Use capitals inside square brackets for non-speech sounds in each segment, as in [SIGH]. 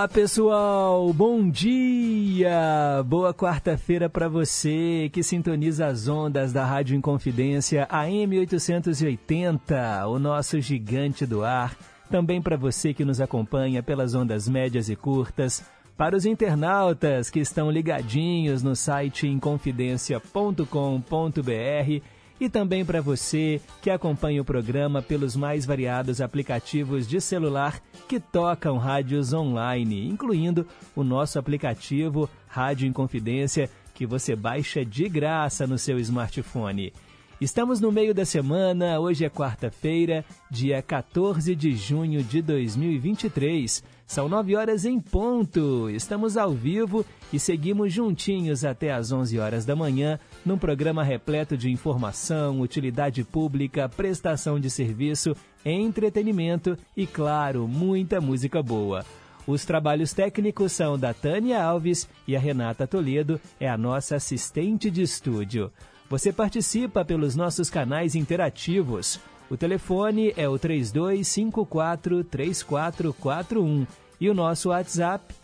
Diga lá, pessoal! Bom dia! Boa quarta-feira para você que sintoniza as ondas da Rádio Inconfidência AM 880, o nosso gigante do ar. Também para você que nos acompanha pelas ondas médias e curtas. Para os internautas que estão ligadinhos no site inconfidencia.com.br e também para você que acompanha o programa pelos mais variados aplicativos de celular que tocam rádios online, incluindo o nosso aplicativo Rádio Inconfidência, que você baixa de graça no seu smartphone. Estamos no meio da semana, hoje é quarta-feira, dia 14 de junho de 2023. São nove horas em ponto. Estamos ao vivo e seguimos juntinhos até às 11 horas da manhã, num programa repleto de informação, utilidade pública, prestação de serviço, entretenimento e, claro, muita música boa. Os trabalhos técnicos são da Tânia Alves e a Renata Toledo é a nossa assistente de estúdio. Você participa pelos nossos canais interativos. O telefone é o 3254 3441 e o nosso WhatsApp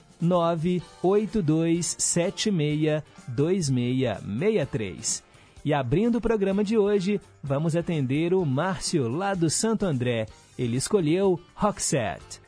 982762663. E abrindo o programa de hoje, vamos atender o Márcio lá do Santo André. Ele escolheu Roxette.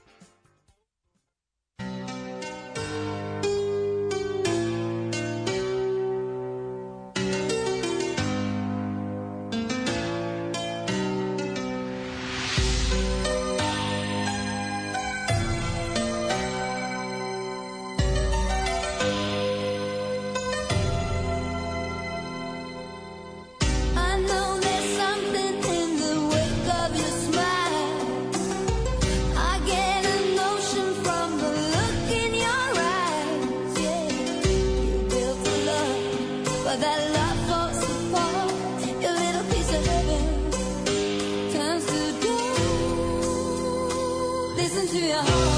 your heart.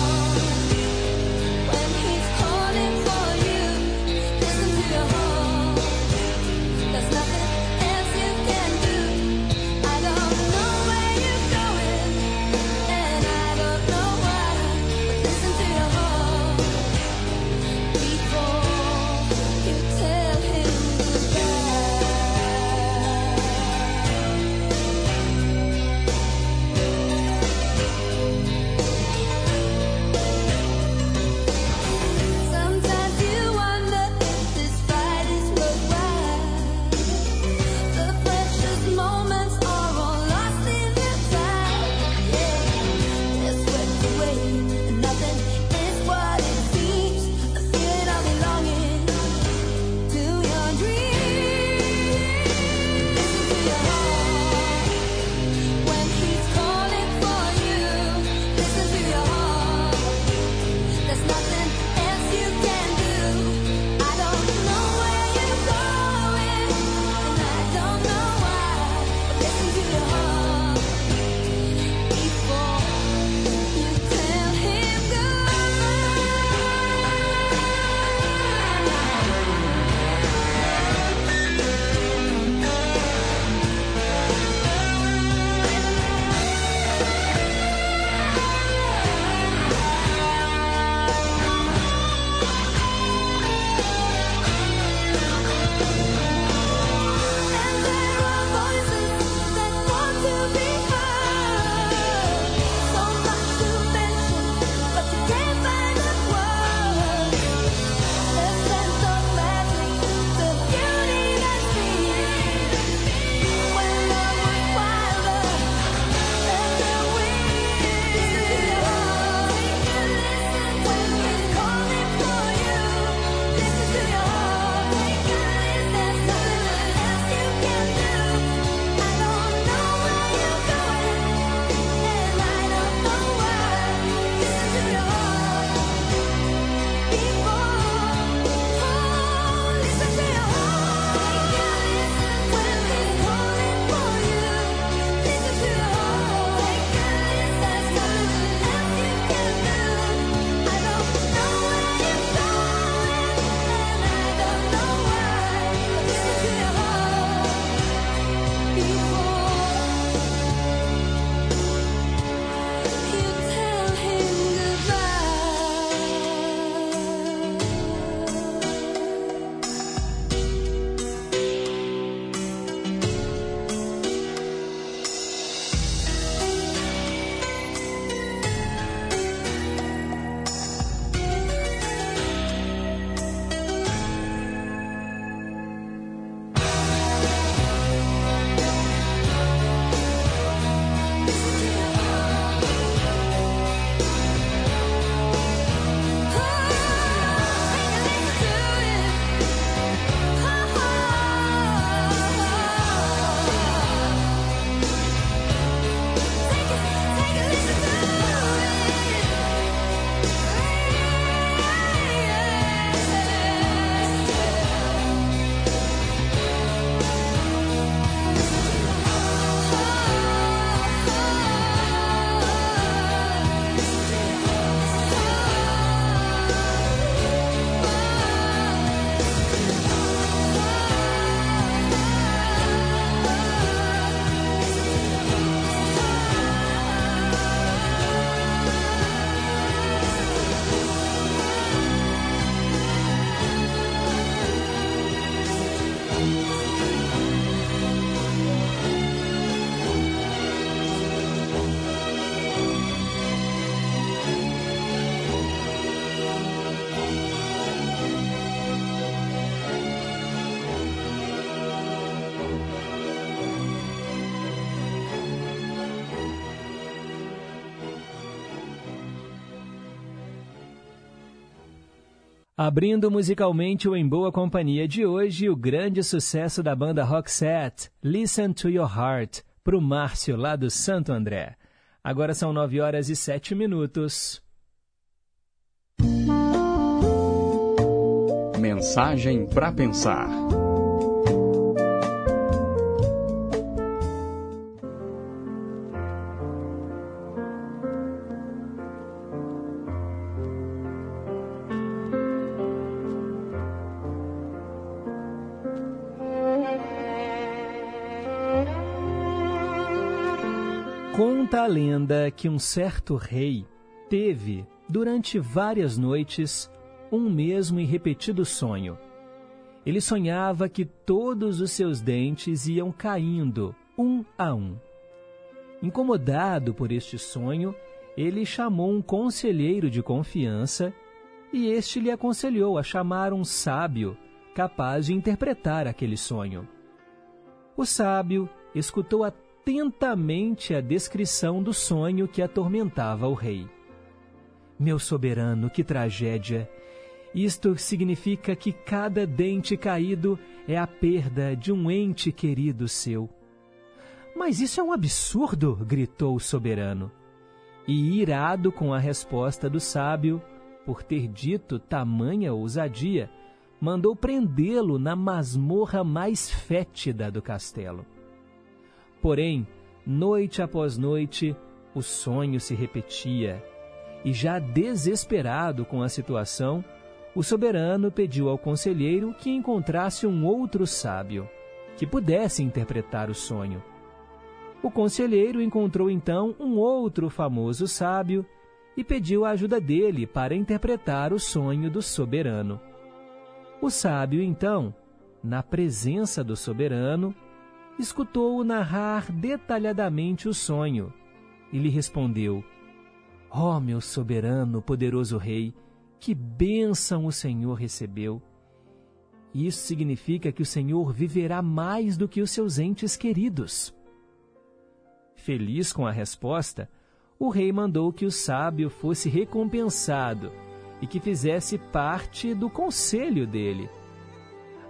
Abrindo musicalmente o Em Boa Companhia de hoje, o grande sucesso da banda Roxette, Listen to Your Heart, para o Márcio, lá do Santo André. Agora são nove horas e sete minutos. Mensagem para pensar. Lenda que um certo rei teve, durante várias noites, um mesmo e repetido sonho. Ele sonhava que todos os seus dentes iam caindo, um a um. Incomodado por este sonho, ele chamou um conselheiro de confiança e este lhe aconselhou a chamar um sábio capaz de interpretar aquele sonho. O sábio escutou atentamente a descrição do sonho que atormentava o rei. Meu soberano, que tragédia! Isto significa que cada dente caído é a perda de um ente querido seu. Mas isso é um absurdo! gritou o soberano. E, irado com a resposta do sábio, por ter dito tamanha ousadia, mandou prendê-lo na masmorra mais fétida do castelo. Porém, noite após noite, o sonho se repetia, e já desesperado com a situação, o soberano pediu ao conselheiro que encontrasse um outro sábio, que pudesse interpretar o sonho. O conselheiro encontrou então um outro famoso sábio e pediu a ajuda dele para interpretar o sonho do soberano. O sábio, então, na presença do soberano, escutou-o narrar detalhadamente o sonho e lhe respondeu: Ó oh, meu soberano, poderoso rei, que bênção o Senhor recebeu! Isso significa que o Senhor viverá mais do que os seus entes queridos. Feliz com a resposta, o rei mandou que o sábio fosse recompensado e que fizesse parte do conselho dele.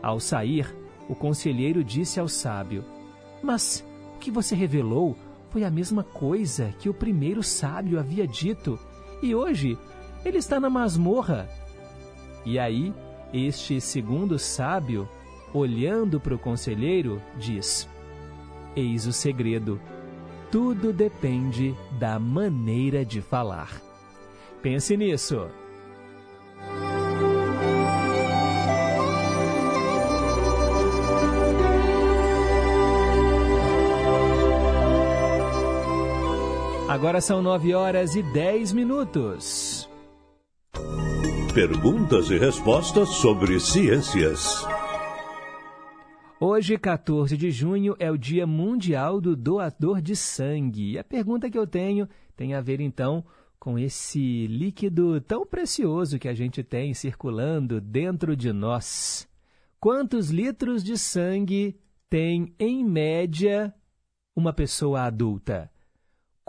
Ao sair, o conselheiro disse ao sábio: mas o que você revelou foi a mesma coisa que o primeiro sábio havia dito, e hoje ele está na masmorra. E aí, este segundo sábio, olhando para o conselheiro, diz: Eis o segredo. Tudo depende da maneira de falar. Pense nisso. Agora são 9 horas e 10 minutos. Perguntas e respostas sobre ciências. Hoje, 14 de junho, é o Dia Mundial do Doador de Sangue. E a pergunta que eu tenho tem a ver, então, com esse líquido tão precioso que a gente tem circulando dentro de nós. Quantos litros de sangue tem, em média, uma pessoa adulta?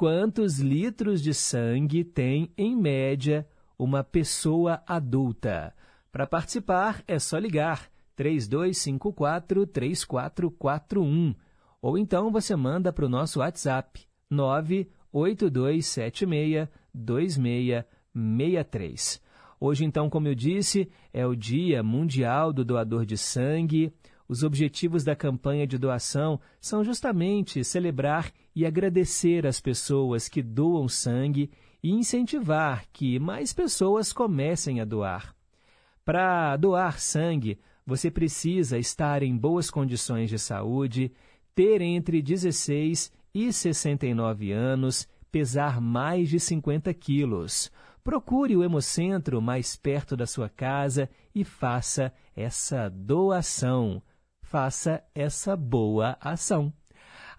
Quantos litros de sangue tem, em média, uma pessoa adulta. Para participar, é só ligar 3254-3441 ou então você manda para o nosso WhatsApp 98276-2663. Hoje, então, como eu disse, é o Dia Mundial do Doador de Sangue. Os objetivos da campanha de doação são justamente celebrar e agradecer as pessoas que doam sangue e incentivar que mais pessoas comecem a doar. Para doar sangue, você precisa estar em boas condições de saúde, ter entre 16 e 69 anos, pesar mais de 50 quilos. Procure o Hemocentro mais perto da sua casa e faça essa doação faça essa boa ação.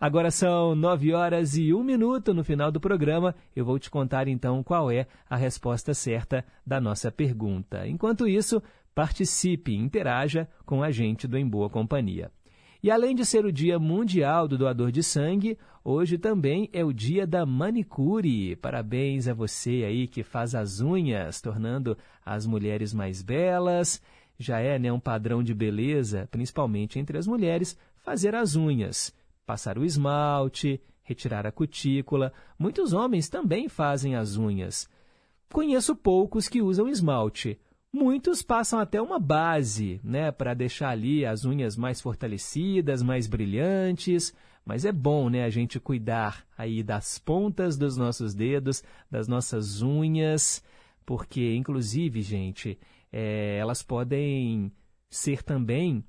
Agora são nove horas e um minuto no final do programa. Eu vou te contar então qual é a resposta certa da nossa pergunta. Enquanto isso, participe interaja com a gente do Em Boa Companhia. E além de ser o Dia Mundial do Doador de Sangue, hoje também é o Dia da Manicure. Parabéns a você aí que faz as unhas, tornando as mulheres mais belas. Já é né, um padrão de beleza, principalmente entre as mulheres, fazer as unhas, passar o esmalte, retirar a cutícula. Muitos homens também fazem as unhas. Conheço poucos que usam esmalte. Muitos passam até uma base, né, para deixar ali as unhas mais fortalecidas, mais brilhantes. Mas é bom, né, a gente cuidar aí das pontas dos nossos dedos, das nossas unhas, porque, inclusive, gente, é, elas podem ser também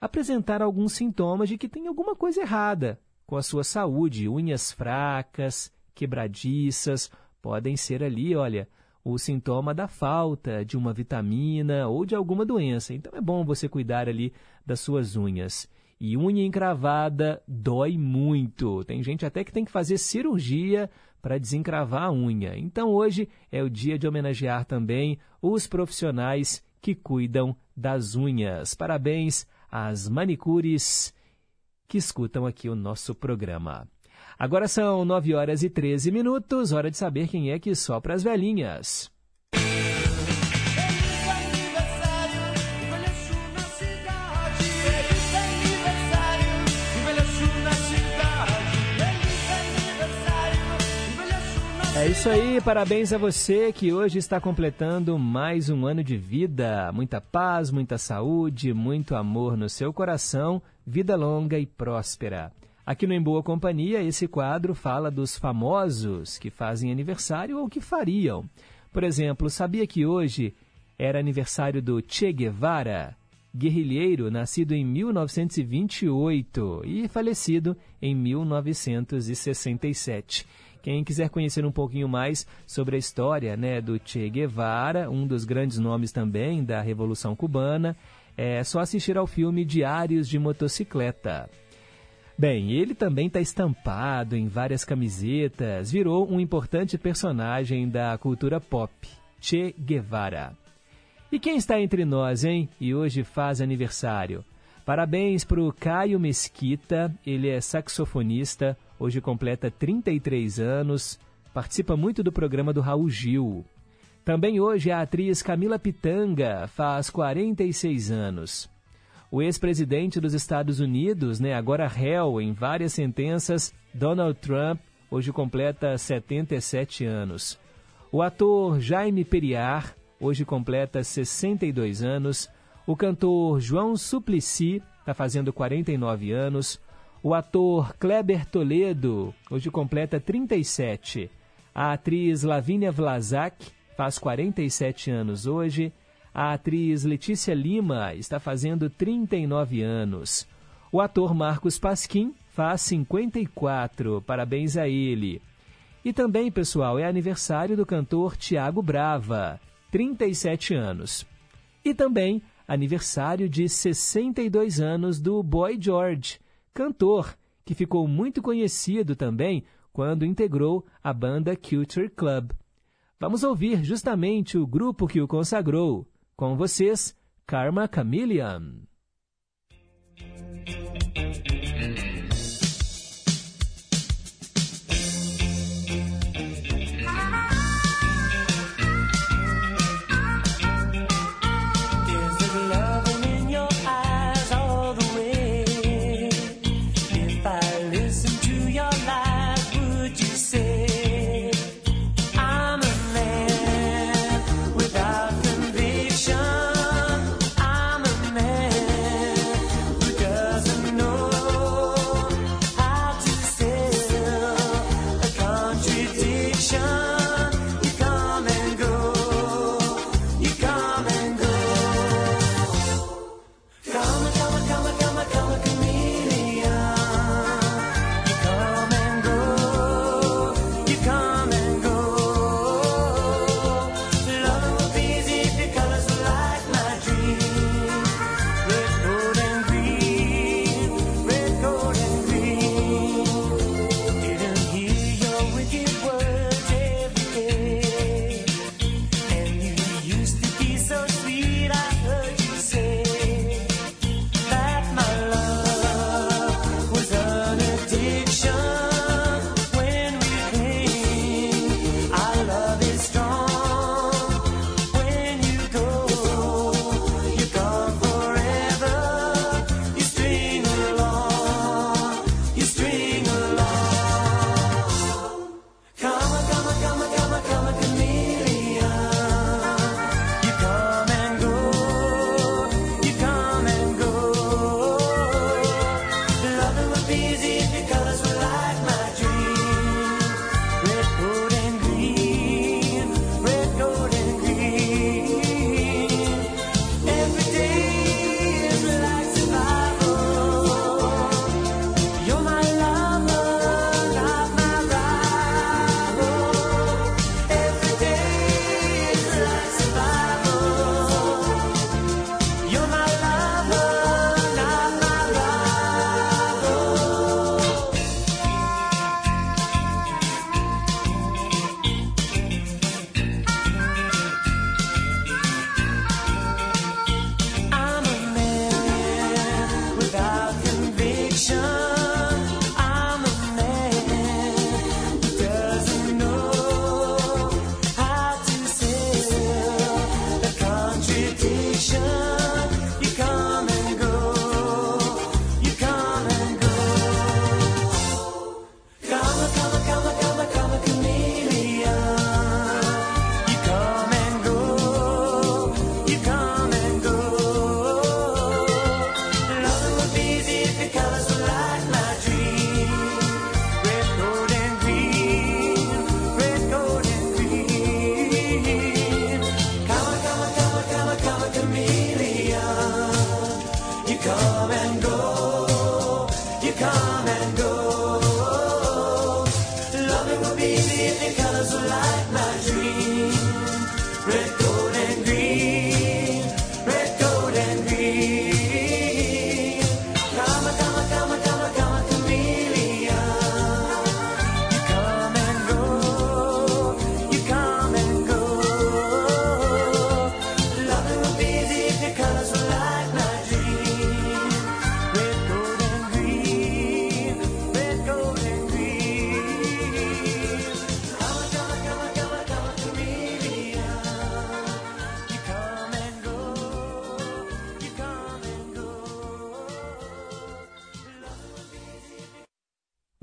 apresentar alguns sintomas de que tem alguma coisa errada com a sua saúde. Unhas fracas, quebradiças, podem ser ali, olha, o sintoma da falta de uma vitamina ou de alguma doença. Então é bom você cuidar ali das suas unhas. E unha encravada dói muito. Tem gente até que tem que fazer cirurgia para desencravar a unha. Então hoje é o dia de homenagear também os profissionais que cuidam das unhas. Parabéns às manicures que escutam aqui o nosso programa. Agora são 9 horas e 13 minutos, hora de saber quem é que sopra as velhinhas. É isso aí, parabéns a você que hoje está completando mais um ano de vida. Muita paz, muita saúde, muito amor no seu coração, vida longa e próspera. Aqui no Em Boa Companhia, esse quadro fala dos famosos que fazem aniversário ou que fariam. Por exemplo, sabia que hoje era aniversário do Che Guevara, guerrilheiro nascido em 1928 e falecido em 1967. Quem quiser conhecer um pouquinho mais sobre a história né, do Che Guevara, um dos grandes nomes também da Revolução Cubana, é só assistir ao filme Diários de Motocicleta. Bem, ele também está estampado em várias camisetas, virou um importante personagem da cultura pop, Che Guevara. E quem está entre nós, hein? E hoje faz aniversário. Parabéns para o Caio Mesquita, ele é saxofonista, hoje completa 33 anos, participa muito do programa do Raul Gil. Também hoje a atriz Camila Pitanga faz 46 anos. O ex-presidente dos Estados Unidos, né, agora réu em várias sentenças, Donald Trump, hoje completa 77 anos. O ator Jaime Periar, hoje completa 62 anos. O cantor João Suplicy está fazendo 49 anos. O ator Kleber Toledo, hoje completa 37. A atriz Lavínia Vlasak faz 47 anos hoje. A atriz Letícia Lima está fazendo 39 anos. O ator Marcos Pasquim faz 54. Parabéns a ele. E também, pessoal, é aniversário do cantor Tiago Brava, 37 anos. E também aniversário de 62 anos do Boy George, cantor que ficou muito conhecido também quando integrou a banda Culture Club. Vamos ouvir justamente o grupo que o consagrou. Com vocês, Karma Chameleon.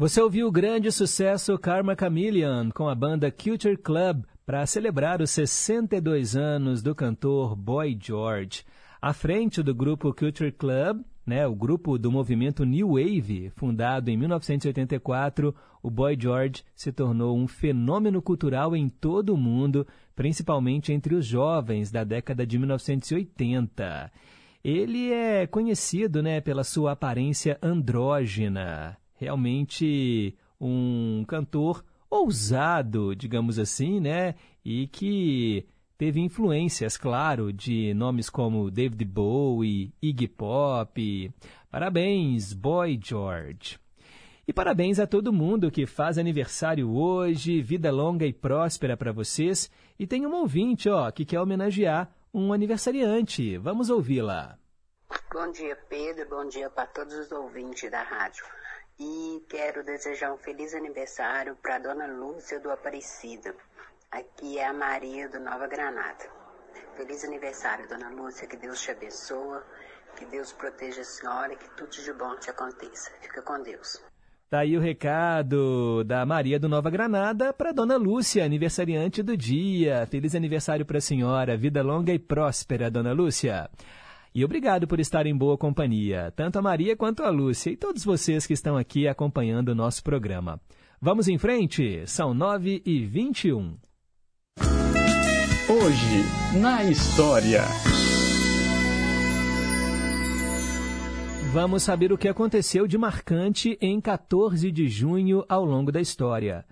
Você ouviu o grande sucesso Karma Chameleon com a banda Culture Club para celebrar os 62 anos do cantor Boy George. À frente do grupo Culture Club, né, o grupo do movimento New Wave, fundado em 1984, o Boy George se tornou um fenômeno cultural em todo o mundo, principalmente entre os jovens da década de 1980. Ele é conhecido né, pela sua aparência andrógena realmente um cantor ousado, digamos assim, né? E que teve influências, claro, de nomes como David Bowie, Iggy Pop. Parabéns, Boy George. E parabéns a todo mundo que faz aniversário hoje, vida longa e próspera para vocês. E tem um ouvinte, ó, que quer homenagear um aniversariante. Vamos ouvi-la. Bom dia, Pedro. Bom dia para todos os ouvintes da rádio. E quero desejar um feliz aniversário para Dona Lúcia do Aparecida. Aqui é a Maria do Nova Granada. Feliz aniversário, Dona Lúcia. Que Deus te abençoe. Que Deus proteja a senhora e que tudo de bom te aconteça. Fica com Deus. Tá aí o recado da Maria do Nova Granada para Dona Lúcia, aniversariante do dia. Feliz aniversário para a senhora. Vida longa e próspera, Dona Lúcia. E obrigado por estar em boa companhia, tanto a Maria quanto a Lúcia e todos vocês que estão aqui acompanhando o nosso programa. Vamos em frente, são 9 e 21. Hoje, na história. Vamos saber o que aconteceu de marcante em 14 de junho ao longo da história.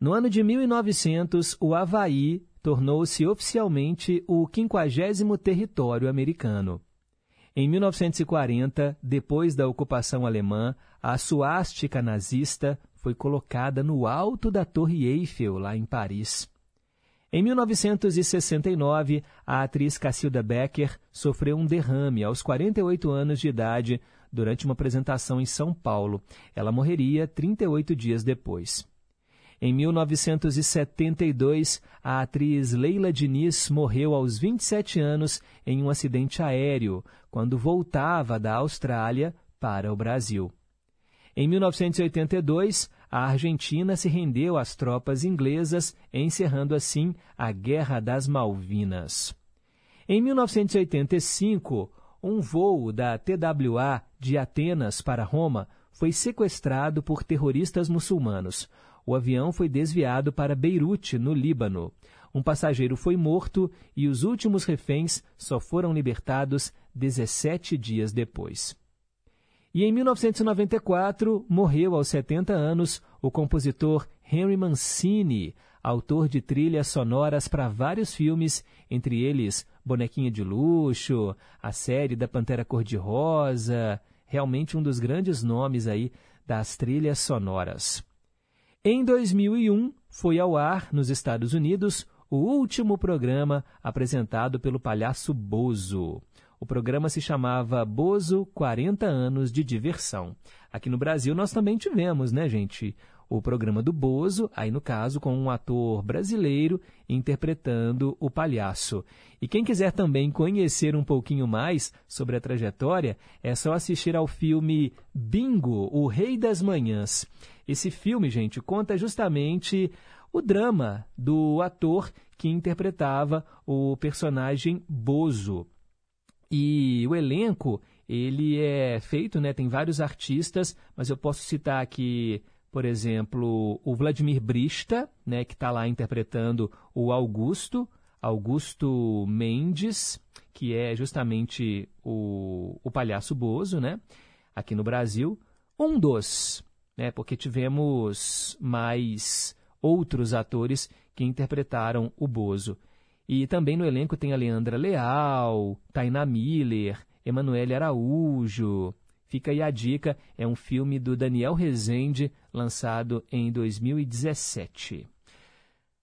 No ano de 1900, o Havaí tornou-se oficialmente o 50 território americano. Em 1940, depois da ocupação alemã, a suástica nazista foi colocada no alto da Torre Eiffel, lá em Paris. Em 1969, a atriz Cacilda Becker sofreu um derrame aos 48 anos de idade durante uma apresentação em São Paulo. Ela morreria 38 dias depois. Em 1972, a atriz Leila Diniz morreu aos 27 anos em um acidente aéreo, quando voltava da Austrália para o Brasil. Em 1982, a Argentina se rendeu às tropas inglesas, encerrando assim a Guerra das Malvinas. Em 1985, um voo da TWA de Atenas para Roma foi sequestrado por terroristas muçulmanos o avião foi desviado para Beirute, no Líbano. Um passageiro foi morto e os últimos reféns só foram libertados 17 dias depois. E em 1994 morreu aos 70 anos o compositor Henry Mancini, autor de trilhas sonoras para vários filmes, entre eles Bonequinha de Luxo, a série da Pantera Cor-de-Rosa, realmente um dos grandes nomes aí das trilhas sonoras. Em 2001, foi ao ar, nos Estados Unidos, o último programa apresentado pelo palhaço Bozo. O programa se chamava Bozo 40 anos de diversão. Aqui no Brasil nós também tivemos, né, gente? O programa do Bozo, aí no caso com um ator brasileiro interpretando o palhaço. E quem quiser também conhecer um pouquinho mais sobre a trajetória, é só assistir ao filme Bingo, o Rei das Manhãs. Esse filme, gente, conta justamente o drama do ator que interpretava o personagem Bozo. E o elenco, ele é feito, né, tem vários artistas, mas eu posso citar aqui, por exemplo, o Vladimir Brista, né, que está lá interpretando o Augusto, Augusto Mendes, que é justamente o, o palhaço Bozo, né, aqui no Brasil. Um dos né, porque tivemos mais outros atores que interpretaram o Bozo. E também no elenco tem a Leandra Leal, Taina Miller, Emanuele Araújo. Fica aí a dica, é um filme do Daniel Rezende, lançado em 2017.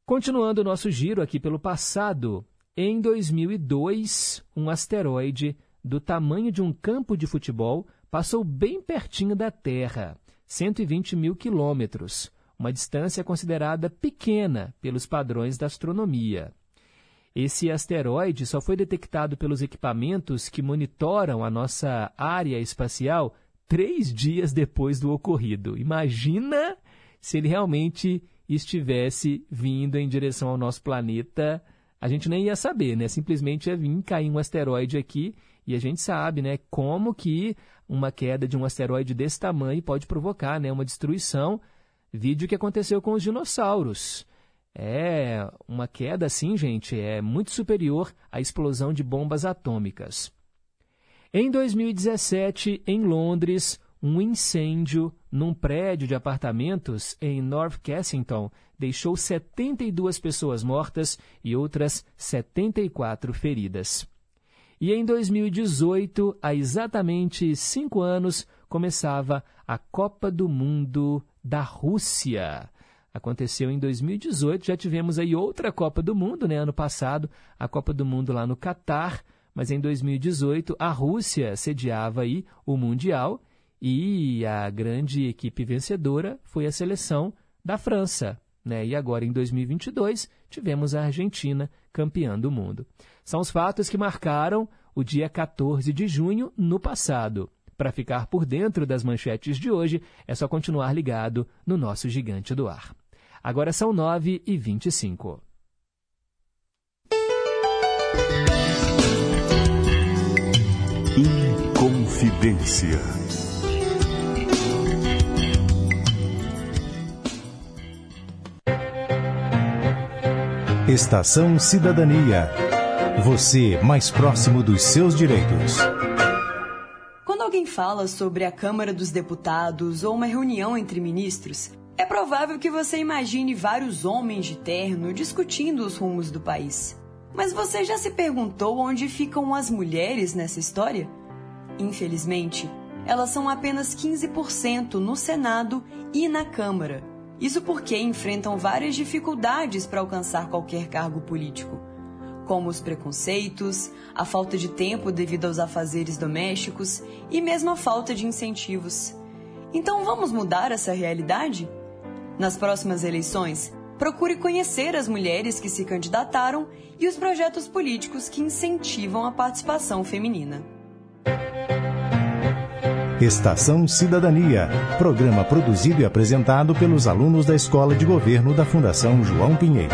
Continuando o nosso giro aqui pelo passado, em 2002, um asteroide do tamanho de um campo de futebol passou bem pertinho da Terra 120 mil quilômetros, uma distância considerada pequena pelos padrões da astronomia. Esse asteroide só foi detectado pelos equipamentos que monitoram a nossa área espacial três dias depois do ocorrido. Imagina se ele realmente estivesse vindo em direção ao nosso planeta. A gente nem ia saber, né? Simplesmente ia vir cair um asteroide aqui e a gente sabe, né, como que uma queda de um asteroide desse tamanho pode provocar, né, uma destruição. Vídeo que aconteceu com os dinossauros. É uma queda assim, gente, é muito superior à explosão de bombas atômicas. Em 2017, em Londres, um incêndio num prédio de apartamentos em North Kensington deixou 72 pessoas mortas e outras 74 feridas. E em 2018, há exatamente cinco anos, começava a Copa do Mundo da Rússia. Aconteceu em 2018, já tivemos aí outra Copa do Mundo, né? Ano passado, a Copa do Mundo lá no Catar, mas em 2018 a Rússia sediava aí o Mundial e a grande equipe vencedora foi a seleção da França. Né? E agora, em 2022, tivemos a Argentina campeã do mundo. São os fatos que marcaram o dia 14 de junho no passado. Para ficar por dentro das manchetes de hoje, é só continuar ligado no nosso Gigante do Ar. Agora são 9 e 25. Inconfidência. Estação Cidadania. Você mais próximo dos seus direitos. Quando alguém fala sobre a Câmara dos Deputados ou uma reunião entre ministros, é provável que você imagine vários homens de terno discutindo os rumos do país. Mas você já se perguntou onde ficam as mulheres nessa história? Infelizmente, elas são apenas 15% no Senado e na Câmara. Isso porque enfrentam várias dificuldades para alcançar qualquer cargo político, como os preconceitos, a falta de tempo devido aos afazeres domésticos e mesmo a falta de incentivos. Então vamos mudar essa realidade? Nas próximas eleições, procure conhecer as mulheres que se candidataram e os projetos políticos que incentivam a participação feminina. Estação Cidadania, programa produzido e apresentado pelos alunos da Escola de Governo da Fundação João Pinheiro.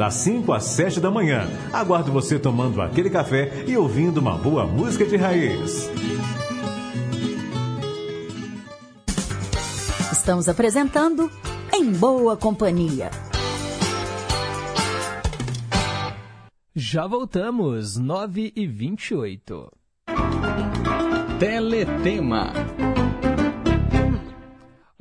das 5 às 7 da manhã. Aguardo você tomando aquele café e ouvindo uma boa música de raiz. Estamos apresentando Em Boa Companhia. Já voltamos, 9 e 28. Teletema.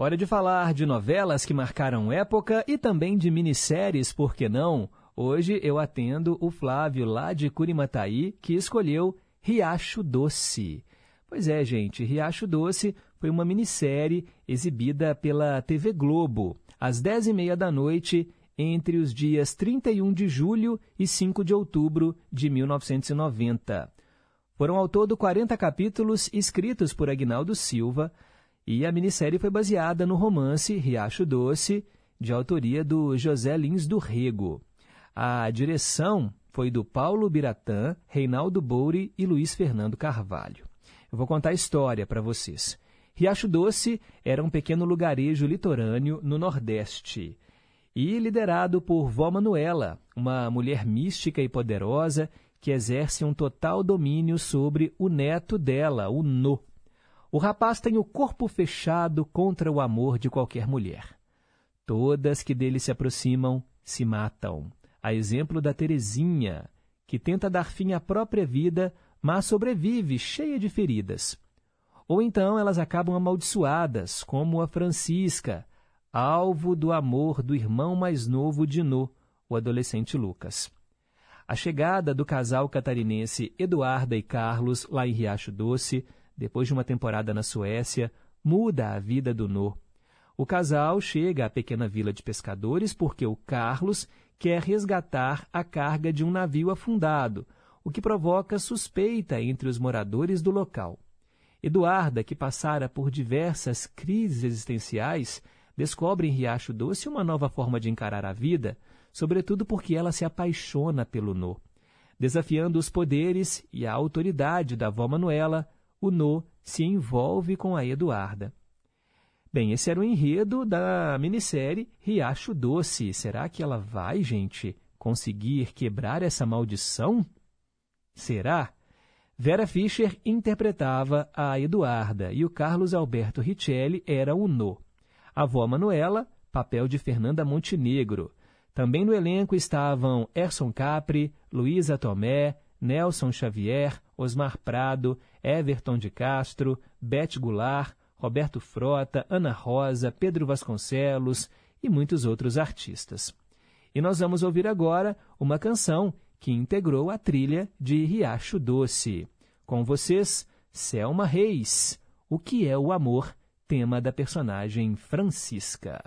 Hora de falar de novelas que marcaram época e também de minisséries, por que não? Hoje eu atendo o Flávio lá de Curimataí, que escolheu Riacho Doce. Pois é, gente, Riacho Doce foi uma minissérie exibida pela TV Globo, às 10h30 da noite, entre os dias 31 de julho e 5 de outubro de 1990. Foram ao todo 40 capítulos escritos por Agnaldo Silva, e a minissérie foi baseada no romance Riacho Doce, de autoria do José Lins do Rego. A direção foi do Paulo Biratã, Reinaldo Bouri e Luiz Fernando Carvalho. Eu vou contar a história para vocês. Riacho Doce era um pequeno lugarejo litorâneo no Nordeste. e liderado por Vó Manuela, uma mulher mística e poderosa que exerce um total domínio sobre o neto dela, o No. O rapaz tem o corpo fechado contra o amor de qualquer mulher. Todas que dele se aproximam se matam, a exemplo da Terezinha, que tenta dar fim à própria vida, mas sobrevive cheia de feridas. Ou então elas acabam amaldiçoadas, como a Francisca, alvo do amor do irmão mais novo de No, o adolescente Lucas. A chegada do casal catarinense Eduarda e Carlos lá em Riacho Doce, depois de uma temporada na Suécia, muda a vida do No. O casal chega à pequena vila de pescadores porque o Carlos quer resgatar a carga de um navio afundado, o que provoca suspeita entre os moradores do local. Eduarda, que passara por diversas crises existenciais, descobre em Riacho Doce uma nova forma de encarar a vida, sobretudo porque ela se apaixona pelo No. Desafiando os poderes e a autoridade da avó Manuela, o No se envolve com a Eduarda. Bem, esse era o enredo da minissérie Riacho Doce. Será que ela vai, gente, conseguir quebrar essa maldição? Será? Vera Fischer interpretava a Eduarda e o Carlos Alberto Richelli era o No. A avó Manuela, papel de Fernanda Montenegro. Também no elenco estavam Erson Capri, Luísa Tomé, Nelson Xavier, Osmar Prado, Everton de Castro, Beth Goulart, Roberto Frota, Ana Rosa, Pedro Vasconcelos e muitos outros artistas. E nós vamos ouvir agora uma canção que integrou a trilha de Riacho Doce. Com vocês, Selma Reis, O que é o amor, tema da personagem Francisca.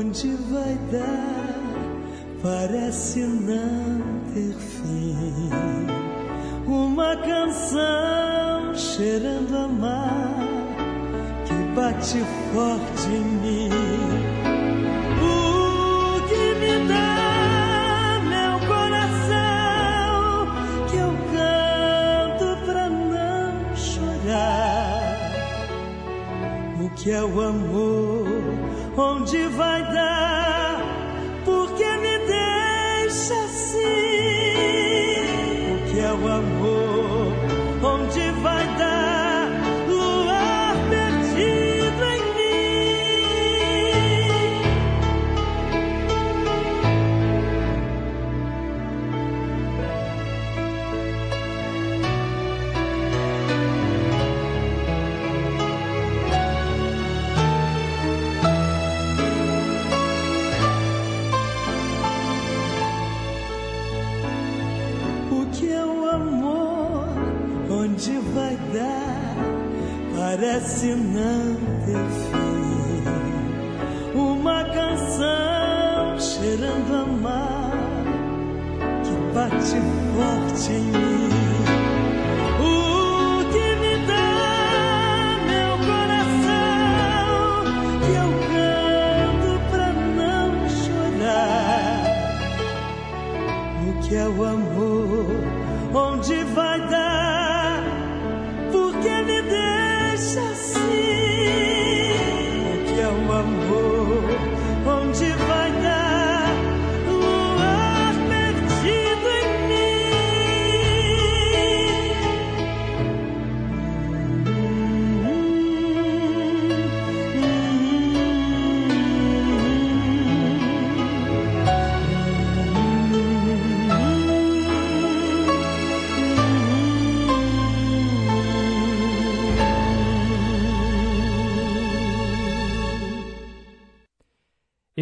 Onde vai dar parece não ter fim. Uma canção cheirando a mar que bate forte em mim. O que me dá meu coração que eu canto pra não chorar. O que é o amor? Onde vai dar? Porque me deixa assim? O que é o amor? Onde vai dar?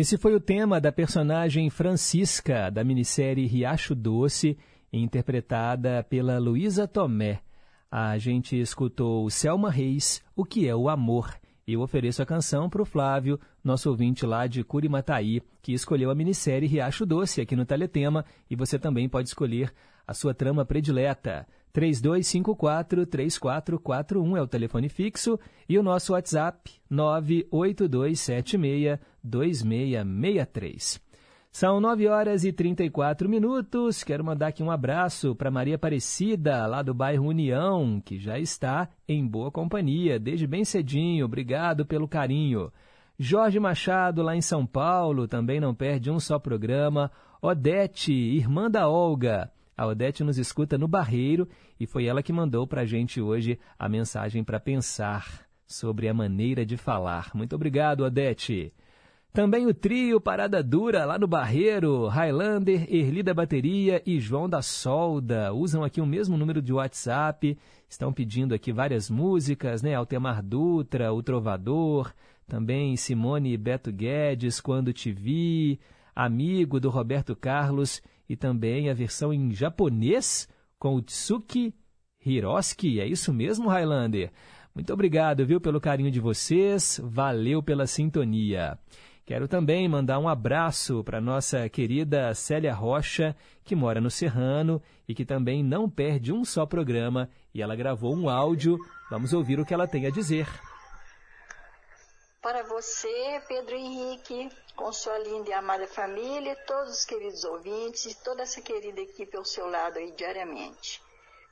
Esse foi o tema da personagem Francisca, da minissérie Riacho Doce, interpretada pela Luísa Tomé. A gente escutou Selma Reis, O que é o Amor? Eu ofereço a canção para o Flávio nosso ouvinte lá de Curimataí, que escolheu a minissérie Riacho Doce aqui no Teletema, e você também pode escolher a sua trama predileta. 3254-3441 é o telefone fixo e o nosso WhatsApp 982762663. São 9 horas e 34 minutos. Quero mandar aqui um abraço para Maria Aparecida, lá do bairro União, que já está em boa companhia desde bem cedinho. Obrigado pelo carinho. Jorge Machado, lá em São Paulo, também não perde um só programa. Odete, irmã da Olga. A Odete nos escuta no Barreiro e foi ela que mandou para a gente hoje a mensagem para pensar sobre a maneira de falar. Muito obrigado, Odete. Também o trio Parada Dura lá no Barreiro, Highlander, Erli da Bateria e João da Solda. Usam aqui o mesmo número de WhatsApp, estão pedindo aqui várias músicas, né? Altemar Dutra, O Trovador, também Simone e Beto Guedes, Quando Te Vi, Amigo do Roberto Carlos e também a versão em japonês com o Tsuki Hiroski. É isso mesmo, Highlander? Muito obrigado, viu, pelo carinho de vocês. Valeu pela sintonia. Quero também mandar um abraço para nossa querida Célia Rocha, que mora no Serrano e que também não perde um só programa. E ela gravou um áudio. Vamos ouvir o que ela tem a dizer. Para você, Pedro Henrique, com sua linda e amada família, todos os queridos ouvintes e toda essa querida equipe ao seu lado aí diariamente.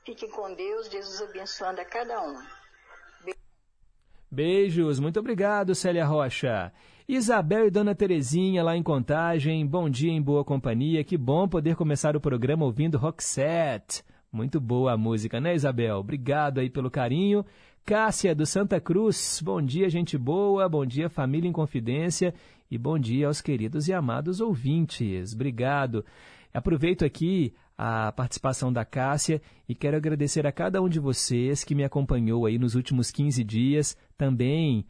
Fiquem com Deus, Jesus abençoando a cada um. Beijos, muito obrigado, Célia Rocha. Isabel e Dona Terezinha lá em Contagem, bom dia em boa companhia, que bom poder começar o programa ouvindo Roxette. Muito boa a música, né, Isabel? Obrigado aí pelo carinho. Cássia do Santa Cruz, bom dia, gente boa, bom dia, família em confidência e bom dia aos queridos e amados ouvintes. Obrigado. Aproveito aqui a participação da Cássia e quero agradecer a cada um de vocês que me acompanhou aí nos últimos 15 dias, também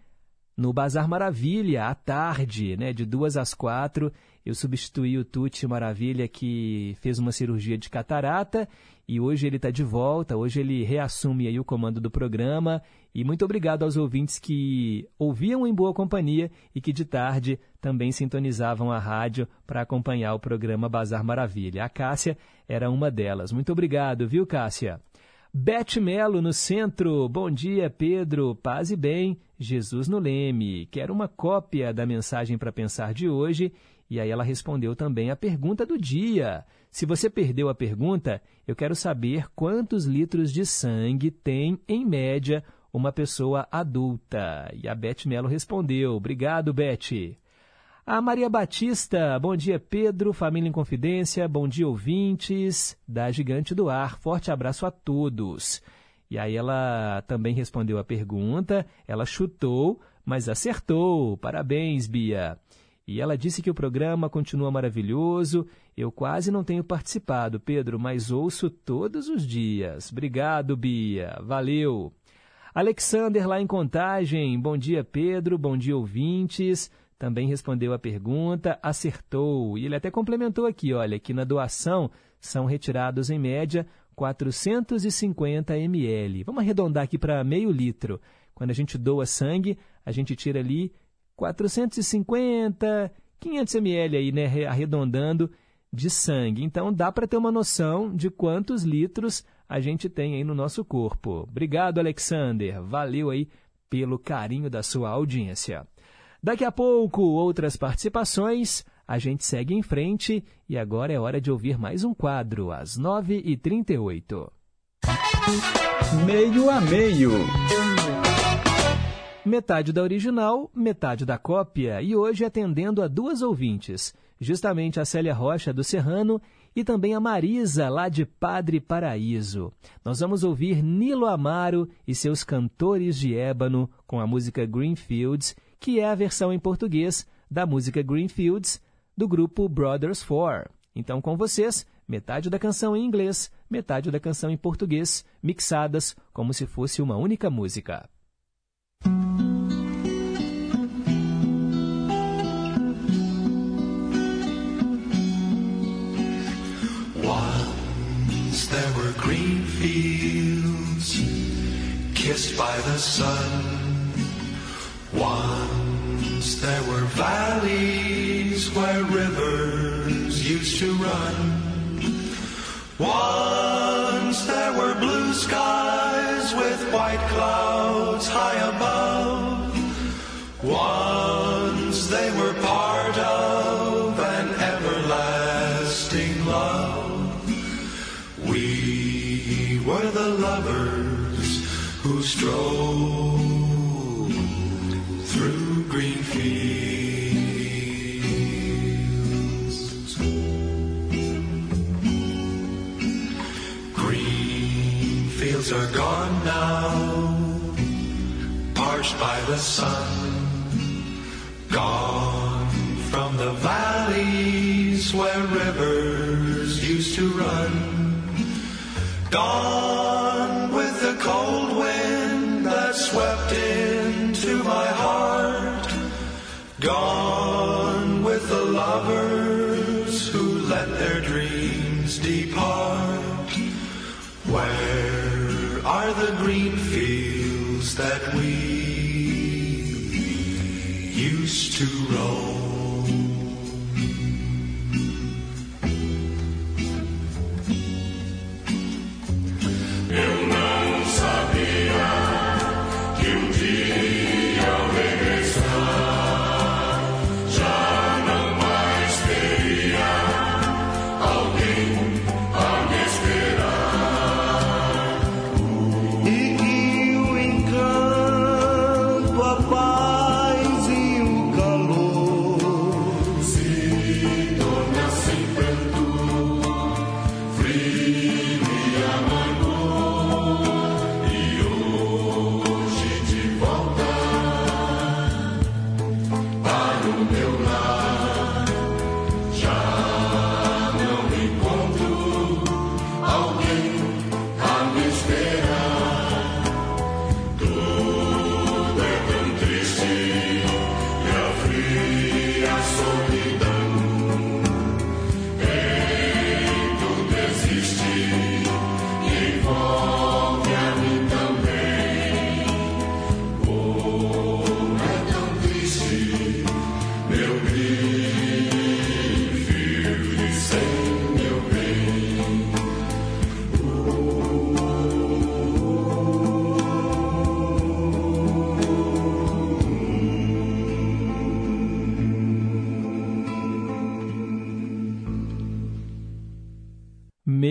no Bazar Maravilha, à tarde, né, de duas às quatro, eu substituí o Tuti Maravilha, que fez uma cirurgia de catarata, e hoje ele está de volta, hoje ele reassume aí o comando do programa. E muito obrigado aos ouvintes que ouviam em boa companhia e que de tarde também sintonizavam a rádio para acompanhar o programa Bazar Maravilha. A Cássia era uma delas. Muito obrigado, viu, Cássia? Beth Melo no centro. Bom dia, Pedro. Paz e bem. Jesus no leme. Quero uma cópia da mensagem para pensar de hoje. E aí ela respondeu também a pergunta do dia. Se você perdeu a pergunta, eu quero saber quantos litros de sangue tem, em média, uma pessoa adulta. E a Beth Melo respondeu. Obrigado, Beth. A Maria Batista, bom dia Pedro, família em confidência, bom dia ouvintes da Gigante do Ar, forte abraço a todos. E aí ela também respondeu a pergunta, ela chutou, mas acertou. Parabéns, Bia. E ela disse que o programa continua maravilhoso. Eu quase não tenho participado, Pedro, mas ouço todos os dias. Obrigado, Bia. Valeu. Alexander lá em Contagem. Bom dia, Pedro. Bom dia, ouvintes também respondeu a pergunta, acertou. E ele até complementou aqui, olha, que na doação são retirados em média 450 ml. Vamos arredondar aqui para meio litro. Quando a gente doa sangue, a gente tira ali 450, 500 ml aí, né, arredondando de sangue. Então dá para ter uma noção de quantos litros a gente tem aí no nosso corpo. Obrigado, Alexander. Valeu aí pelo carinho da sua audiência. Daqui a pouco, outras participações. A gente segue em frente e agora é hora de ouvir mais um quadro, às 9h38. Meio a meio. Metade da original, metade da cópia, e hoje atendendo a duas ouvintes, justamente a Célia Rocha do Serrano e também a Marisa, lá de Padre Paraíso. Nós vamos ouvir Nilo Amaro e seus cantores de ébano com a música Greenfields que é a versão em português da música Greenfields do grupo Brothers Four. Então, com vocês, metade da canção em inglês, metade da canção em português, mixadas como se fosse uma única música. Once there were green fields kissed by the sun. Once there were valleys where rivers used to run. Once there were blue skies with white clouds high above. Were the lovers who strove through green fields. Green fields are gone now, parched by the sun. Gone from the valleys Gone with the cold wind that swept into my heart. Gone with the lovers who let their dreams depart. Where are the green fields that we used to roam?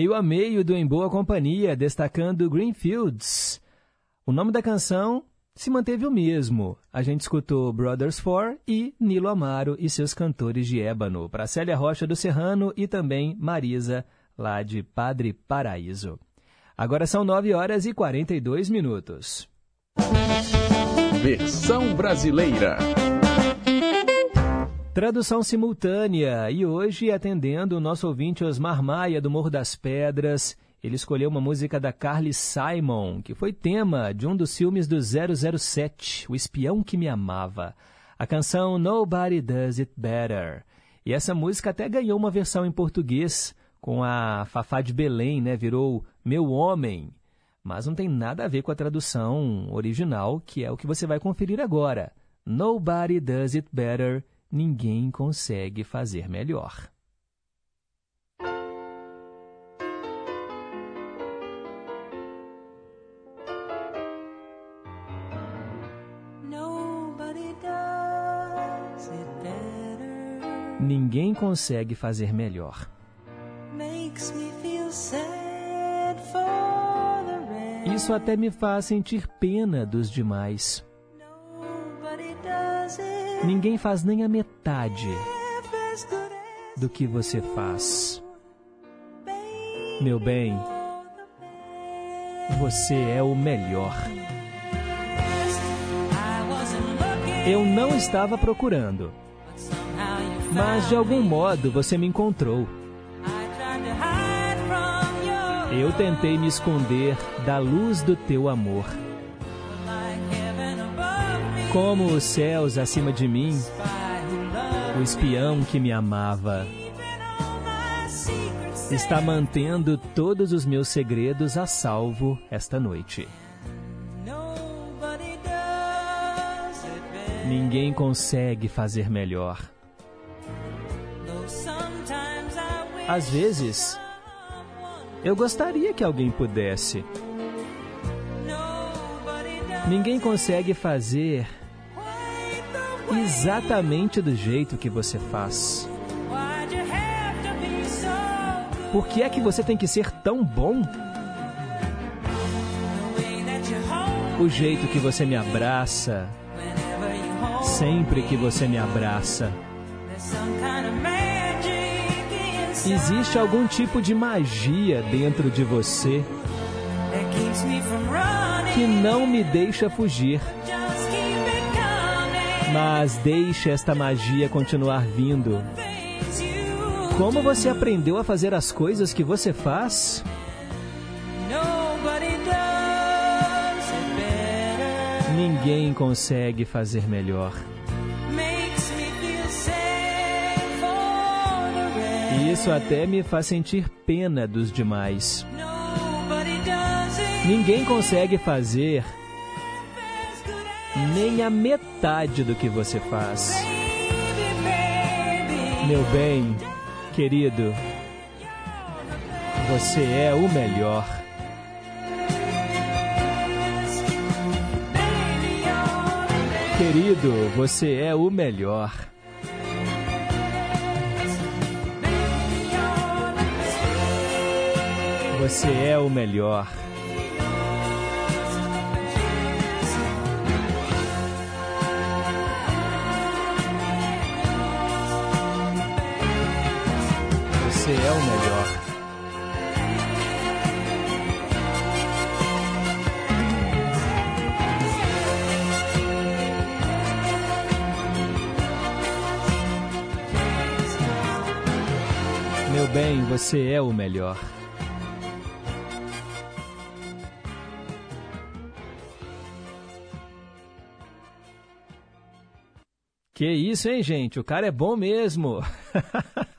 Meio a meio do Em Boa Companhia, destacando Greenfields. O nome da canção se manteve o mesmo. A gente escutou Brothers Four e Nilo Amaro e seus cantores de ébano, para Célia Rocha do Serrano e também Marisa, lá de Padre Paraíso. Agora são 9 horas e 42 minutos. Versão brasileira. Tradução simultânea e hoje atendendo o nosso ouvinte Osmar Maia do Morro das Pedras. Ele escolheu uma música da Carly Simon, que foi tema de um dos filmes do 007, O Espião que Me Amava. A canção Nobody Does It Better. E essa música até ganhou uma versão em português com a Fafá de Belém, né? Virou Meu Homem. Mas não tem nada a ver com a tradução original, que é o que você vai conferir agora. Nobody Does It Better. Ninguém consegue fazer melhor. Ninguém consegue fazer melhor. Isso até me faz sentir pena dos demais. Ninguém faz nem a metade do que você faz. Meu bem, você é o melhor. Eu não estava procurando, mas de algum modo você me encontrou. Eu tentei me esconder da luz do teu amor. Como os céus acima de mim, o espião que me amava está mantendo todos os meus segredos a salvo esta noite. Ninguém consegue fazer melhor. Às vezes, eu gostaria que alguém pudesse. Ninguém consegue fazer exatamente do jeito que você faz. Por que é que você tem que ser tão bom? O jeito que você me abraça, sempre que você me abraça. Existe algum tipo de magia dentro de você que não me deixa fugir. Mas deixe esta magia continuar vindo. Como você aprendeu a fazer as coisas que você faz? Ninguém consegue fazer melhor. E isso até me faz sentir pena dos demais. Ninguém consegue fazer nem a metade do que você faz. Meu bem, querido, você é o melhor. Querido, você é o melhor. Você é o melhor. Você é o melhor. Meu bem, você é o melhor. Que isso, hein, gente? O cara é bom mesmo. [LAUGHS]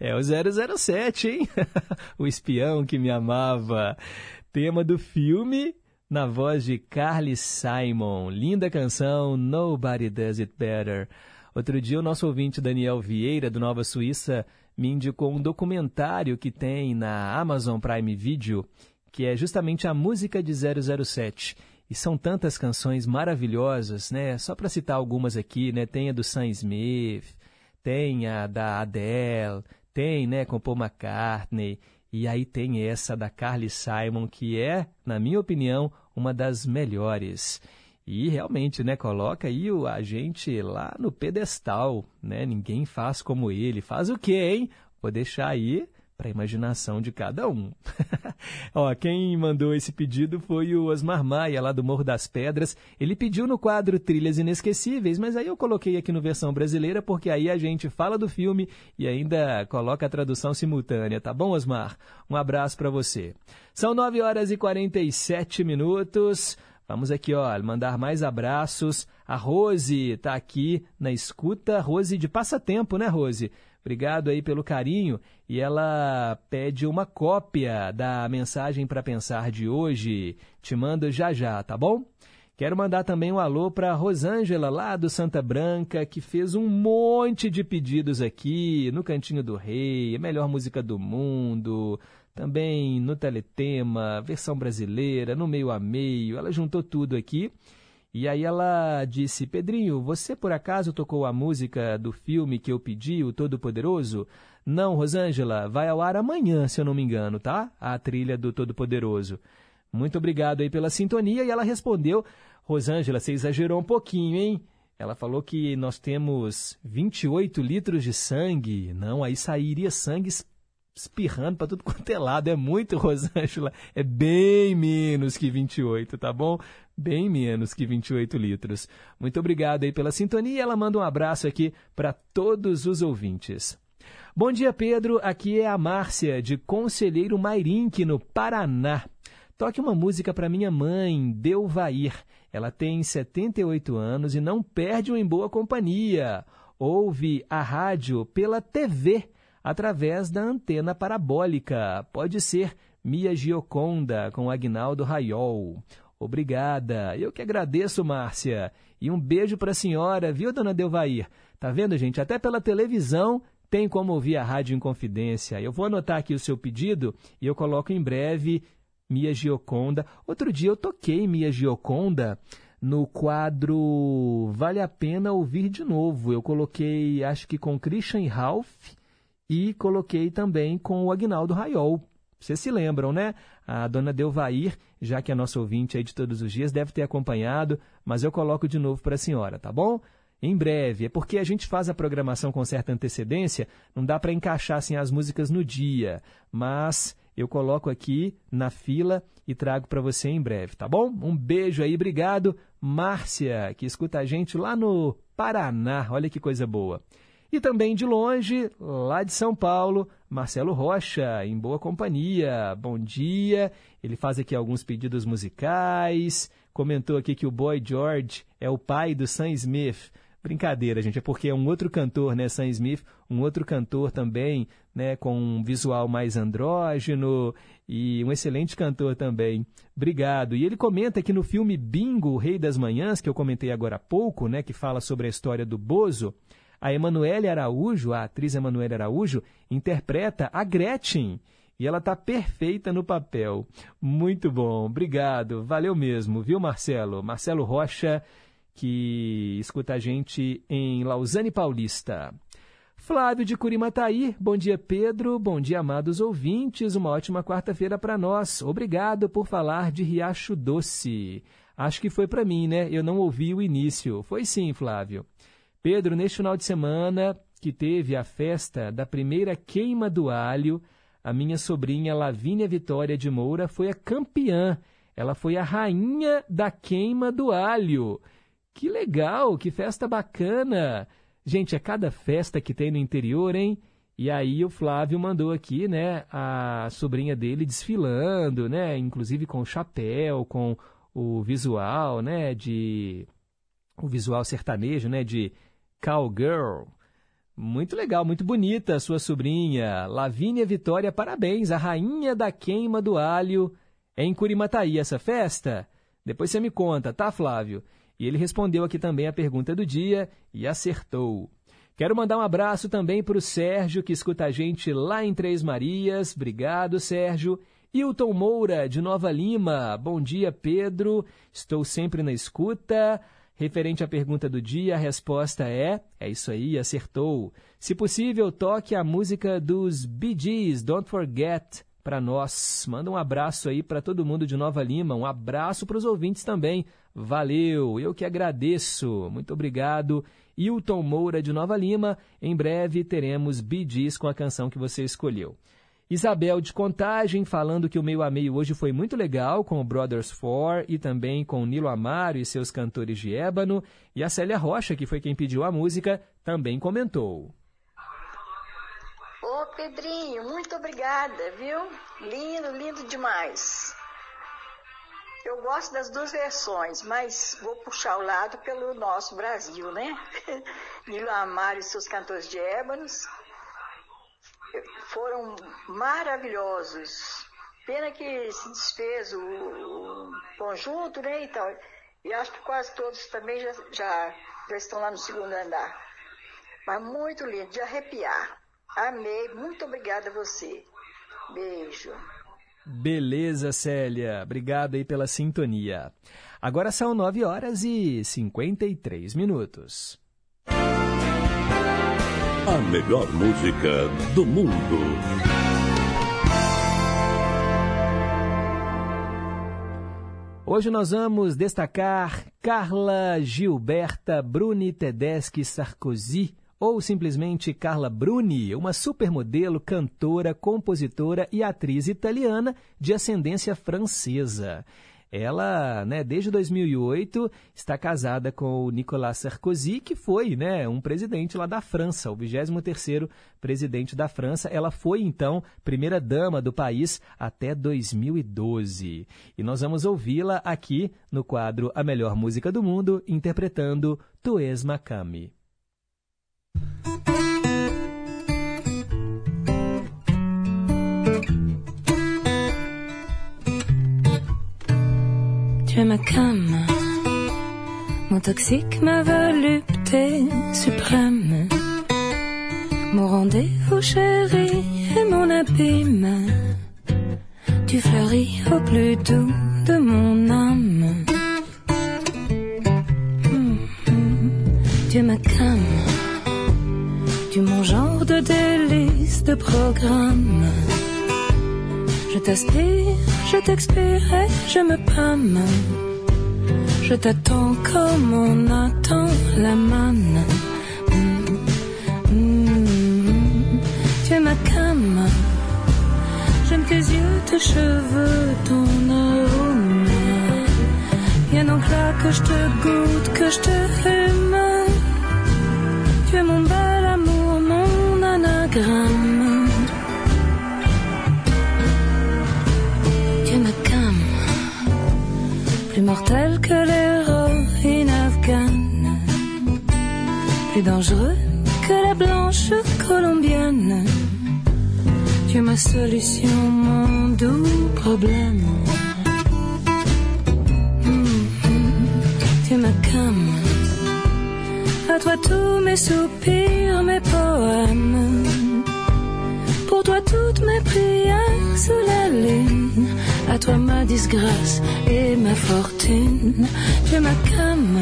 é o 007, hein? [LAUGHS] o espião que me amava. Tema do filme na voz de Carly Simon. Linda canção, Nobody Does It Better. Outro dia, o nosso ouvinte Daniel Vieira, do Nova Suíça, me indicou um documentário que tem na Amazon Prime Video, que é justamente a música de 007. E são tantas canções maravilhosas, né? Só para citar algumas aqui, né? Tem a do Sam Smith, tem a da Adele, tem, né, com Paul McCartney, e aí tem essa da Carly Simon, que é, na minha opinião, uma das melhores. E realmente, né, coloca aí o agente lá no pedestal, né? Ninguém faz como ele. Faz o quê, hein? Vou deixar aí para a imaginação de cada um. [LAUGHS] Ó, quem mandou esse pedido foi o Osmar Maia, lá do Morro das Pedras. Ele pediu no quadro Trilhas Inesquecíveis, mas aí eu coloquei aqui no versão brasileira, porque aí a gente fala do filme e ainda coloca a tradução simultânea, tá bom, Osmar? Um abraço para você. São 9 horas e 47 minutos. Vamos aqui, ó, mandar mais abraços. A Rose está aqui na escuta. Rose de passatempo, né, Rose? Obrigado aí pelo carinho. E ela pede uma cópia da mensagem para pensar de hoje. Te mando já já, tá bom? Quero mandar também um alô para Rosângela, lá do Santa Branca, que fez um monte de pedidos aqui no Cantinho do Rei, melhor música do mundo, também no Teletema, versão brasileira, no meio a meio. Ela juntou tudo aqui. E aí ela disse: Pedrinho, você por acaso tocou a música do filme que eu pedi, o Todo-Poderoso? Não, Rosângela, vai ao ar amanhã, se eu não me engano, tá? A trilha do Todo-Poderoso. Muito obrigado aí pela sintonia. E ela respondeu: Rosângela, você exagerou um pouquinho, hein? Ela falou que nós temos 28 litros de sangue. Não, aí sairia sangue espirrando para tudo [LAUGHS] quanto é lado. É muito, Rosângela. É bem menos que 28, tá bom? Bem menos que 28 litros. Muito obrigado aí pela sintonia. Ela manda um abraço aqui para todos os ouvintes. Bom dia, Pedro. Aqui é a Márcia, de Conselheiro Mairinque, no Paraná. Toque uma música para minha mãe, Delvair. Ela tem 78 anos e não perde um em boa companhia. Ouve a rádio pela TV através da antena parabólica. Pode ser Mia Gioconda com Agnaldo Raiol. Obrigada. Eu que agradeço, Márcia. E um beijo para a senhora, viu, dona Delvair? Tá vendo, gente? Até pela televisão tem como ouvir a Rádio Inconfidência. Eu vou anotar aqui o seu pedido e eu coloco em breve Mia Gioconda. Outro dia eu toquei Mia Gioconda no quadro Vale a Pena Ouvir de Novo. Eu coloquei, acho que com Christian Ralph e coloquei também com o Agnaldo Raiol. Vocês se lembram, né? A dona Delvair, já que é nossa ouvinte aí de todos os dias, deve ter acompanhado, mas eu coloco de novo para a senhora, tá bom? Em breve, é porque a gente faz a programação com certa antecedência, não dá para encaixar assim as músicas no dia, mas eu coloco aqui na fila e trago para você em breve, tá bom? Um beijo aí, obrigado. Márcia, que escuta a gente lá no Paraná, olha que coisa boa. E também de longe, lá de São Paulo, Marcelo Rocha, em boa companhia. Bom dia. Ele faz aqui alguns pedidos musicais. Comentou aqui que o Boy George é o pai do Sam Smith. Brincadeira, gente, é porque é um outro cantor, né, Sam Smith, um outro cantor também, né, com um visual mais andrógeno e um excelente cantor também. Obrigado. E ele comenta que no filme Bingo, o Rei das Manhãs, que eu comentei agora há pouco, né, que fala sobre a história do Bozo, a Emanuele Araújo, a atriz Emanuele Araújo, interpreta a Gretchen. E ela está perfeita no papel. Muito bom, obrigado, valeu mesmo, viu, Marcelo? Marcelo Rocha, que escuta a gente em Lausanne Paulista. Flávio de Curimataí, bom dia Pedro, bom dia amados ouvintes, uma ótima quarta-feira para nós. Obrigado por falar de Riacho Doce. Acho que foi para mim, né? Eu não ouvi o início. Foi sim, Flávio. Pedro, neste final de semana que teve a festa da primeira queima do alho, a minha sobrinha Lavínia Vitória de Moura foi a campeã. Ela foi a rainha da queima do alho. Que legal, que festa bacana! Gente, é cada festa que tem no interior, hein? E aí o Flávio mandou aqui, né, a sobrinha dele desfilando, né, inclusive com o chapéu, com o visual, né, de o visual sertanejo, né, de Cowgirl. Muito legal, muito bonita a sua sobrinha. Lavínia Vitória, parabéns, a rainha da queima do alho. Em Curimataí essa festa? Depois você me conta, tá, Flávio? E ele respondeu aqui também a pergunta do dia e acertou. Quero mandar um abraço também para o Sérgio, que escuta a gente lá em Três Marias. Obrigado, Sérgio. Hilton Moura, de Nova Lima. Bom dia, Pedro. Estou sempre na escuta. Referente à pergunta do dia, a resposta é: é isso aí, acertou. Se possível, toque a música dos Bee Gees, Don't Forget, para nós. Manda um abraço aí para todo mundo de Nova Lima, um abraço para os ouvintes também. Valeu, eu que agradeço. Muito obrigado. Hilton Moura de Nova Lima. Em breve teremos Bee Gees com a canção que você escolheu. Isabel de Contagem falando que o meio a meio hoje foi muito legal com o Brothers Four e também com Nilo Amaro e seus cantores de ébano. E a Célia Rocha, que foi quem pediu a música, também comentou. Ô Pedrinho, muito obrigada, viu? Lindo, lindo demais. Eu gosto das duas versões, mas vou puxar o lado pelo nosso Brasil, né? [LAUGHS] Nilo Amaro e seus cantores de ébanos foram maravilhosos. Pena que se desfez o, o conjunto, né, e tal. E acho que quase todos também já, já, já estão lá no segundo andar. Mas muito lindo, de arrepiar. Amei, muito obrigada a você. Beijo. Beleza, Célia. Obrigado aí pela sintonia. Agora são 9 horas e 53 minutos. A melhor música do mundo. Hoje nós vamos destacar Carla Gilberta Bruni Tedeschi Sarkozy, ou simplesmente Carla Bruni, uma supermodelo, cantora, compositora e atriz italiana de ascendência francesa. Ela, né, desde 2008, está casada com o Nicolas Sarkozy, que foi né, um presidente lá da França, o 23º presidente da França. Ela foi, então, primeira-dama do país até 2012. E nós vamos ouvi-la aqui no quadro A Melhor Música do Mundo, interpretando Tu és Makami. Es ma cam. Mon toxique, ma volupté suprême. Mon rendez-vous chéri et mon abîme. Tu fleuris au plus doux de mon âme. Tu me calmes. Tu mon genre de délice de programme. Je t'aspire, je t'expire je me Je t'attends comme on attend la manne. Mm, mm, tu es ma cam. J'aime tes yeux, tes cheveux, ton arôme. Viens donc là que je te goûte, que je te fume. Tu es mon bel amour, mon anagramme. Mortel que l'héroïne afghane. Plus dangereux que la blanche colombienne. Tu es ma solution, mon doux problème. Mhm. Tu es ma cam. À toi tous mes soupirs, mes poèmes. Pour toi toutes mes prières sous la lune. À toi ma disgrâce et ma fortune. Tu es ma cam.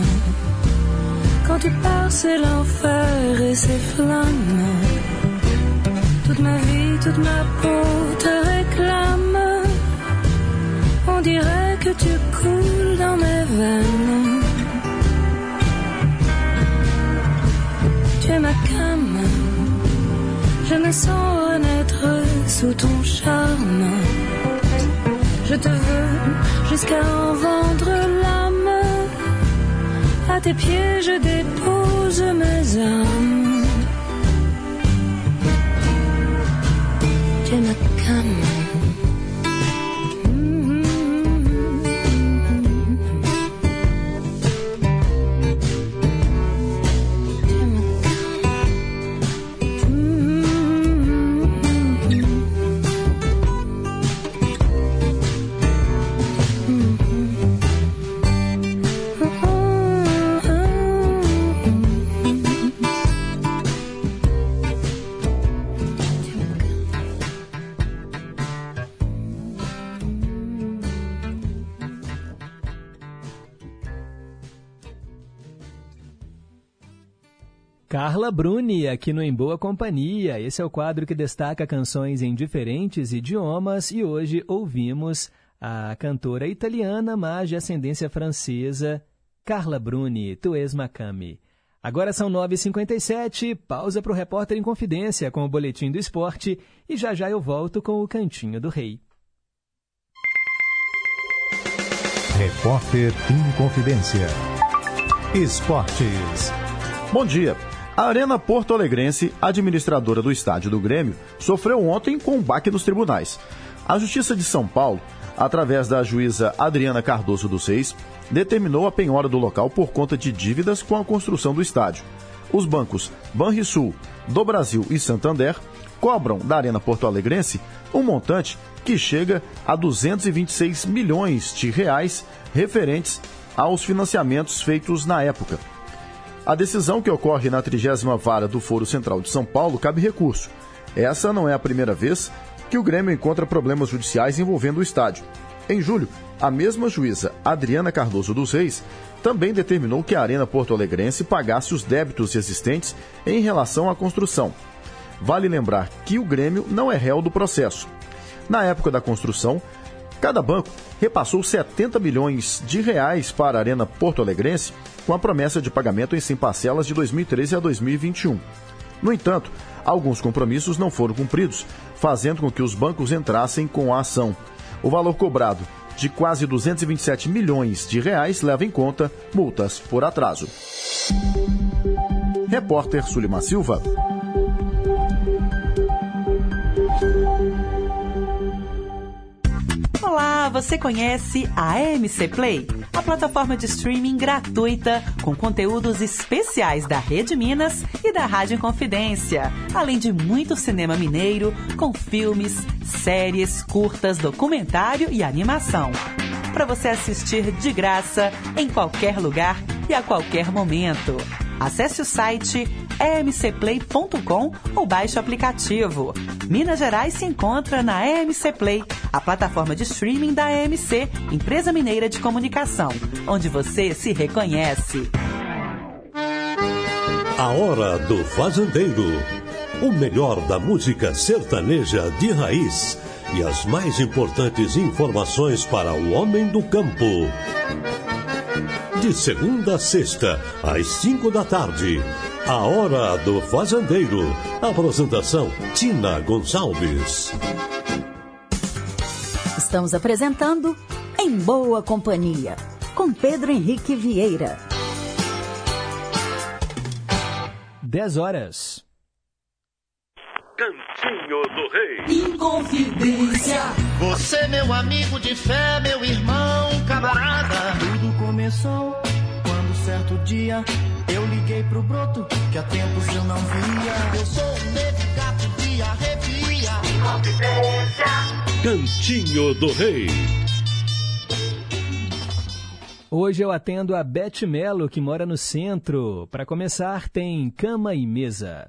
Quand tu pars, c'est l'enfer et ses flammes. Toute ma vie, toute ma peau te réclame. On dirait que tu coules dans mes veines. Tu es ma cam. Je me sens renaître sous ton charme. Je te veux jusqu'à en vendre l'âme. À tes pieds, je dépose mes armes. Tu es ma Carla Bruni, aqui no Em Boa Companhia. Esse é o quadro que destaca canções em diferentes idiomas e hoje ouvimos a cantora italiana, mas de ascendência francesa, Carla Bruni, Tu és Macami. Agora são 9h57, pausa para o Repórter em Confidência com o Boletim do Esporte e já já eu volto com o Cantinho do Rei. Repórter em Confidência. Esportes. Bom dia. A Arena Porto Alegrense, administradora do estádio do Grêmio, sofreu ontem com um baque nos tribunais. A Justiça de São Paulo, através da juíza Adriana Cardoso dos Reis, determinou a penhora do local por conta de dívidas com a construção do estádio. Os bancos Banrisul, do Brasil e Santander cobram da Arena Porto Alegrense um montante que chega a 226 milhões de reais referentes aos financiamentos feitos na época. A decisão que ocorre na 30 Vara do Foro Central de São Paulo cabe recurso. Essa não é a primeira vez que o Grêmio encontra problemas judiciais envolvendo o estádio. Em julho, a mesma juíza Adriana Cardoso dos Reis também determinou que a Arena Porto Alegrense pagasse os débitos existentes em relação à construção. Vale lembrar que o Grêmio não é réu do processo. Na época da construção, cada banco repassou 70 milhões de reais para a Arena Porto Alegrense com a promessa de pagamento em 100 parcelas de 2013 a 2021. No entanto, alguns compromissos não foram cumpridos, fazendo com que os bancos entrassem com a ação. O valor cobrado, de quase 227 milhões de reais, leva em conta multas por atraso. Repórter Sulima Silva. Olá, você conhece a AMC Play? A plataforma de streaming gratuita com conteúdos especiais da Rede Minas e da Rádio Confidência, além de muito cinema mineiro com filmes, séries, curtas, documentário e animação. Para você assistir de graça em qualquer lugar e a qualquer momento. Acesse o site emcplay.com ou baixe o aplicativo. Minas Gerais se encontra na EMC Play, a plataforma de streaming da EMC, Empresa Mineira de Comunicação, onde você se reconhece. A Hora do Fazendeiro. O melhor da música sertaneja de raiz e as mais importantes informações para o homem do campo. De segunda a sexta, às cinco da tarde. A Hora do Fazendeiro. Apresentação: Tina Gonçalves. Estamos apresentando Em Boa Companhia, com Pedro Henrique Vieira. 10 horas. Cantinho do Rei. Inconfidência. Você, meu amigo de fé, meu irmão, camarada. Tudo começou quando certo dia eu liguei pro broto que há tempos eu não via. Eu sou um negro gato de arrepia. Cantinho do Rei. Hoje eu atendo a Beth Melo, que mora no centro. Para começar, tem cama e mesa.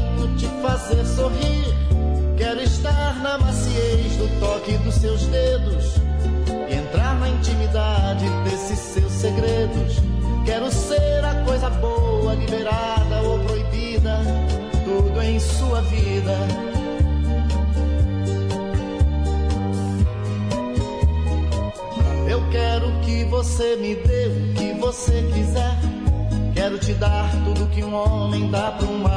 te fazer sorrir. Quero estar na maciez do toque dos seus dedos. E entrar na intimidade desses seus segredos. Quero ser a coisa boa, liberada ou proibida. Tudo em sua vida. Eu quero que você me dê o que você quiser. Quero te dar tudo que um homem dá pra uma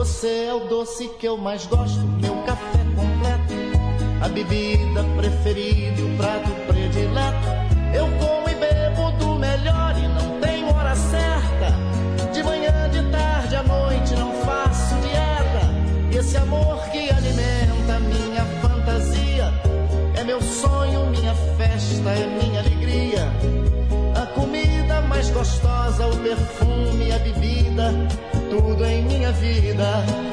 Você é o doce que eu mais gosto, meu café completo, a bebida preferida e o prato predileto. Eu como e bebo do melhor e não tenho hora certa. De manhã, de tarde, à noite não faço dieta. E esse amor que alimenta minha fantasia é meu sonho, minha festa, é minha alegria. A comida mais gostosa, o perfume, a vida.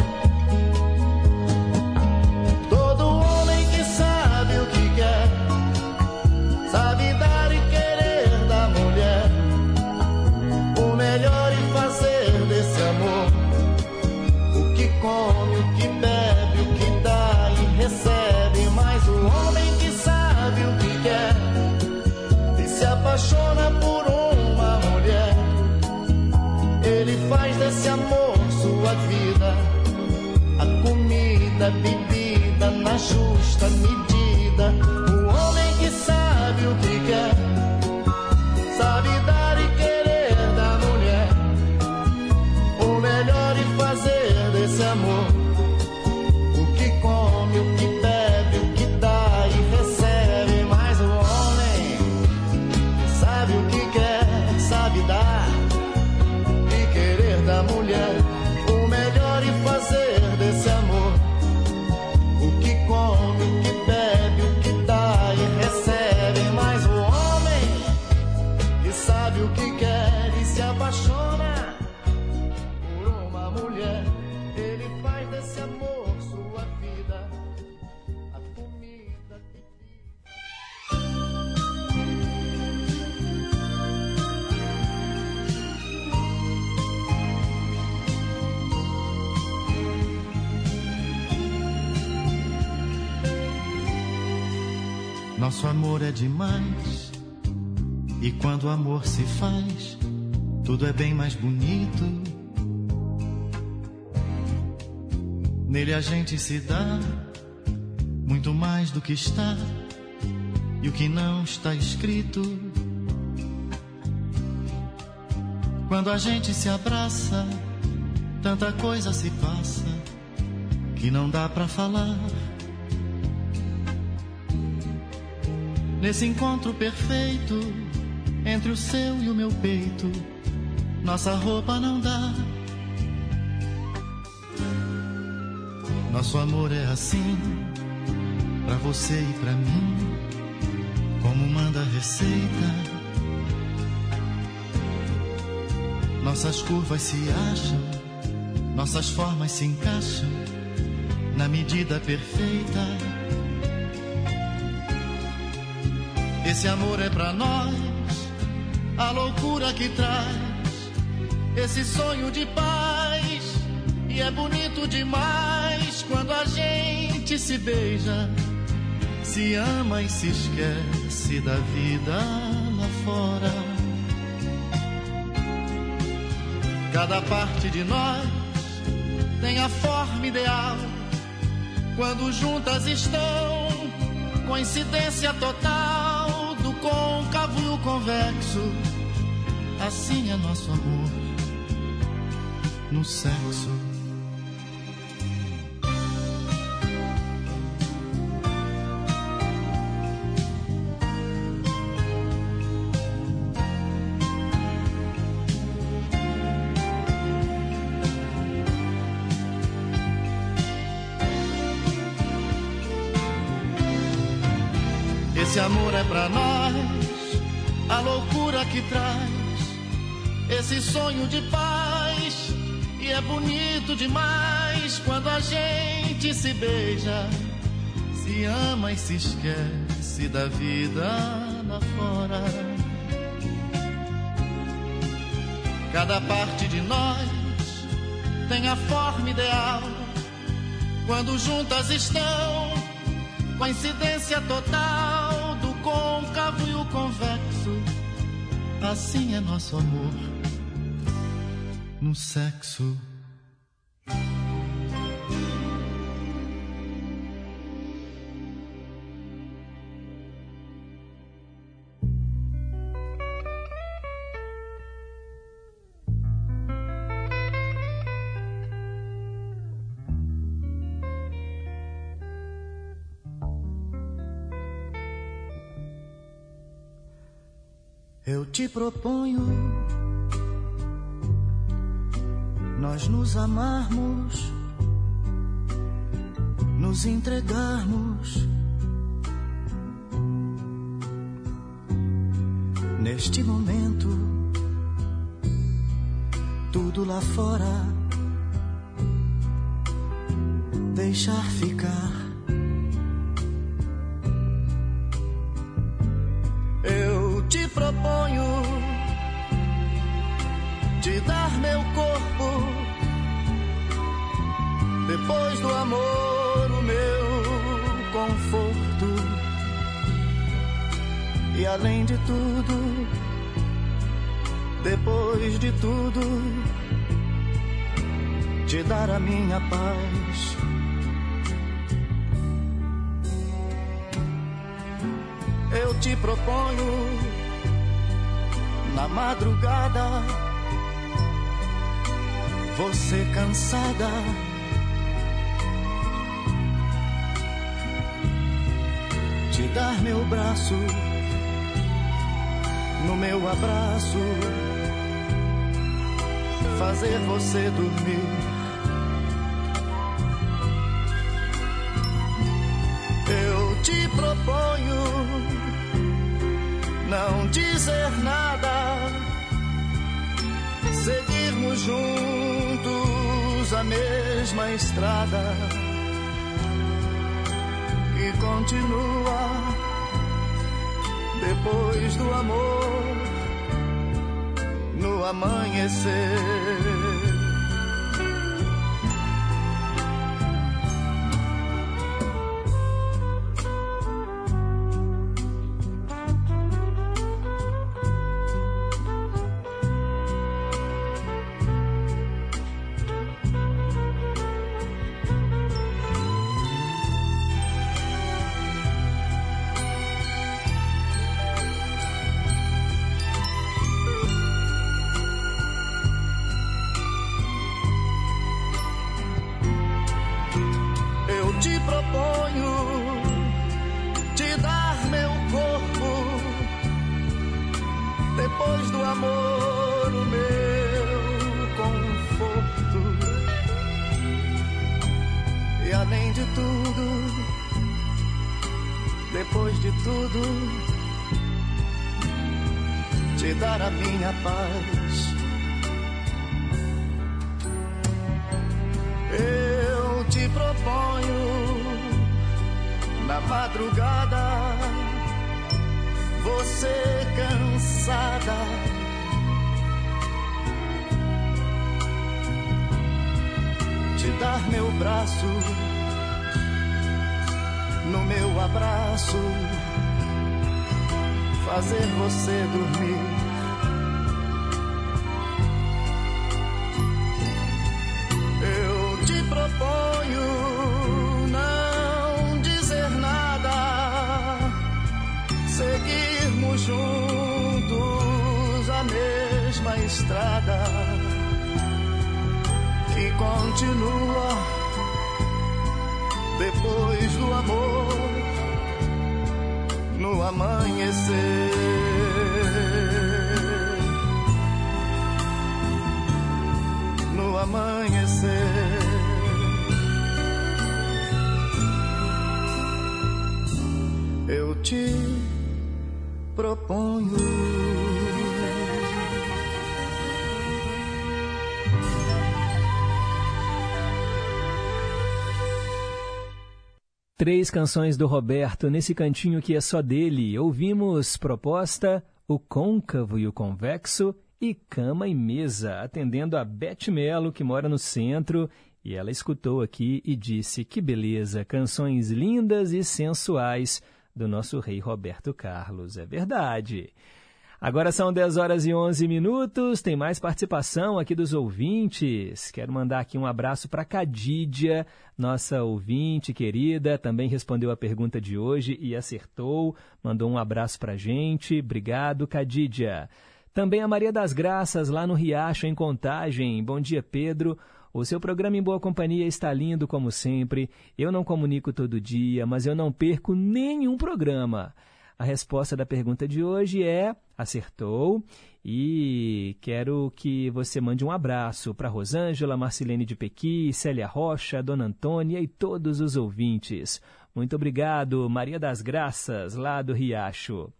Bebida é demais. E quando o amor se faz, tudo é bem mais bonito. Nele a gente se dá muito mais do que está e o que não está escrito. Quando a gente se abraça, tanta coisa se passa que não dá pra falar. Nesse encontro perfeito entre o seu e o meu peito, nossa roupa não dá. Nosso amor é assim, pra você e pra mim, como manda a receita. Nossas curvas se acham, nossas formas se encaixam na medida perfeita. Esse amor é pra nós, a loucura que traz esse sonho de paz. E é bonito demais quando a gente se beija, se ama e se esquece da vida lá fora. Cada parte de nós tem a forma ideal quando juntas estão, coincidência total côncavo e o convexo. Assim é nosso amor no sexo. Esse amor é pra nós, que traz esse sonho de paz. E é bonito demais quando a gente se beija, se ama e se esquece da vida lá fora. Cada parte de nós tem a forma ideal quando juntas estão coincidência total do côncavo e o convexo. Assim é nosso amor no sexo. Te proponho nós nos amarmos, nos entregarmos. Neste momento, tudo lá fora, deixar ficar. Te dar meu corpo. Depois do amor, o meu conforto. E além de tudo, depois de tudo, te dar a minha paz. Eu te proponho na madrugada você cansada. Te dar meu braço, no meu abraço, fazer você dormir. Eu te proponho não dizer nada, seguirmos juntos a mesma estrada que continua depois do amor no amanhecer. Três canções do Roberto nesse cantinho que é só dele. Ouvimos proposta O Côncavo e o Convexo e Cama e Mesa, atendendo a Beth Melo, que mora no centro, e ela escutou aqui e disse que beleza, canções lindas e sensuais do nosso rei Roberto Carlos. É verdade. Agora são 10 horas e 11 minutos, tem mais participação aqui dos ouvintes. Quero mandar aqui um abraço para Cadídia, nossa ouvinte querida, também respondeu a pergunta de hoje e acertou, mandou um abraço para gente. Obrigado, Cadídia. Também a Maria das Graças, lá no Riacho, em Contagem. Bom dia, Pedro. O seu programa em boa companhia está lindo como sempre. Eu não comunico todo dia, mas eu não perco nenhum programa. A resposta da pergunta de hoje é: acertou. E quero que você mande um abraço para Rosângela, Marcelene de Pequi, Célia Rocha, Dona Antônia e todos os ouvintes. Muito obrigado, Maria das Graças, lá do Riacho.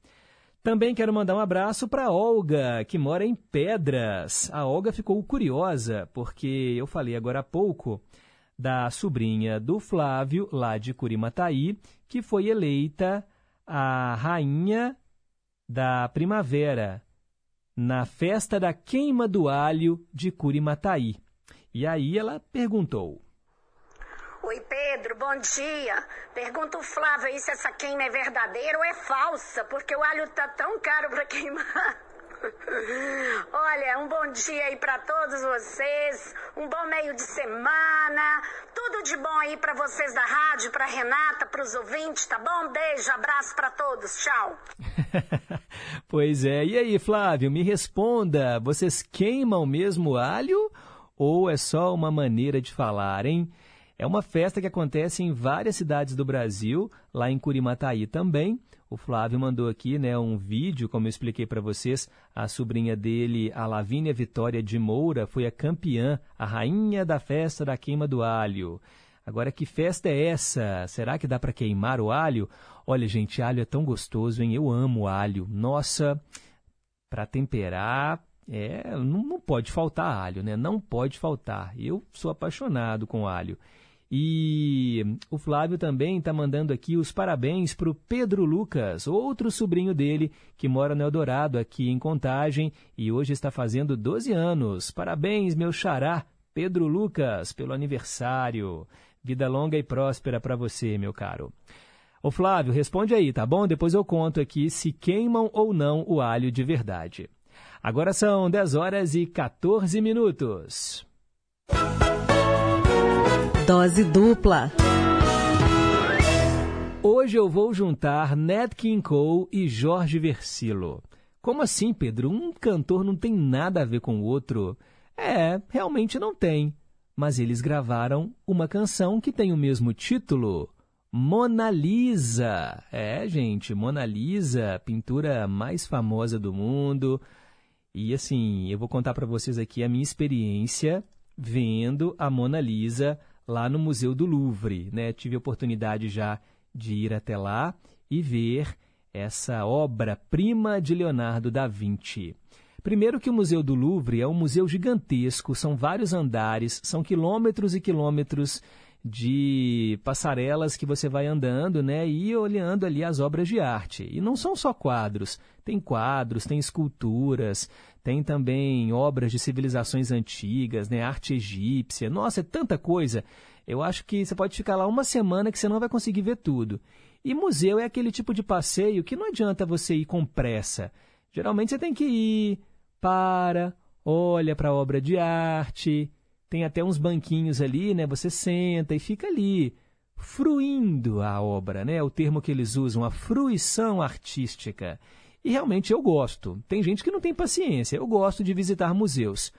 Também quero mandar um abraço para Olga, que mora em Pedras. A Olga ficou curiosa porque eu falei agora há pouco da sobrinha do Flávio, lá de Curimataí, que foi eleita a rainha da primavera na festa da queima do alho de Curimataí. E aí ela perguntou: Oi, Pedro, bom dia. Pergunta o Flávio aí se essa queima é verdadeira ou é falsa, porque o alho tá tão caro para queimar. [LAUGHS] Olha, um bom dia aí para todos vocês, um bom meio de semana, tudo de bom aí para vocês da rádio, para Renata, para os ouvintes, tá bom? Beijo, abraço para todos, tchau. [LAUGHS] pois é, e aí, Flávio, me responda, vocês queimam mesmo alho ou é só uma maneira de falar, hein? É uma festa que acontece em várias cidades do Brasil, lá em Curimataí também. O Flávio mandou aqui né, um vídeo, como eu expliquei para vocês. A sobrinha dele, a Lavínia Vitória de Moura, foi a campeã, a rainha da festa da queima do alho. Agora, que festa é essa? Será que dá para queimar o alho? Olha, gente, alho é tão gostoso, hein? Eu amo alho. Nossa, para temperar, é, não, não pode faltar alho, né? Não pode faltar. Eu sou apaixonado com alho. E o Flávio também está mandando aqui os parabéns para o Pedro Lucas, outro sobrinho dele que mora no Eldorado, aqui em Contagem, e hoje está fazendo 12 anos. Parabéns, meu xará, Pedro Lucas, pelo aniversário. Vida longa e próspera para você, meu caro. Ô Flávio, responde aí, tá bom? Depois eu conto aqui se queimam ou não o alho de verdade. Agora são 10 horas e 14 minutos. Dose dupla. Hoje eu vou juntar Nat King Cole e Jorge Versilo. Como assim, Pedro? Um cantor não tem nada a ver com o outro? É, realmente não tem. Mas eles gravaram uma canção que tem o mesmo título, Mona Lisa. É, gente, Mona Lisa, pintura mais famosa do mundo. E assim, eu vou contar para vocês aqui a minha experiência vendo a Mona Lisa lá no Museu do Louvre, né? Tive a oportunidade já de ir até lá e ver essa obra-prima de Leonardo da Vinci. Primeiro que o Museu do Louvre é um museu gigantesco, são vários andares, são quilômetros e quilômetros de passarelas que você vai andando, né, e olhando ali as obras de arte. E não são só quadros, tem quadros, tem esculturas, tem também obras de civilizações antigas, né, arte egípcia. Nossa, é tanta coisa. Eu acho que você pode ficar lá uma semana que você não vai conseguir ver tudo. E museu é aquele tipo de passeio que não adianta você ir com pressa. Geralmente você tem que ir, para, olha para a obra de arte, tem até uns banquinhos ali, né? Você senta e fica ali, fruindo a obra, né? O termo que eles usam, a fruição artística. E realmente eu gosto. Tem gente que não tem paciência. Eu gosto de visitar museus.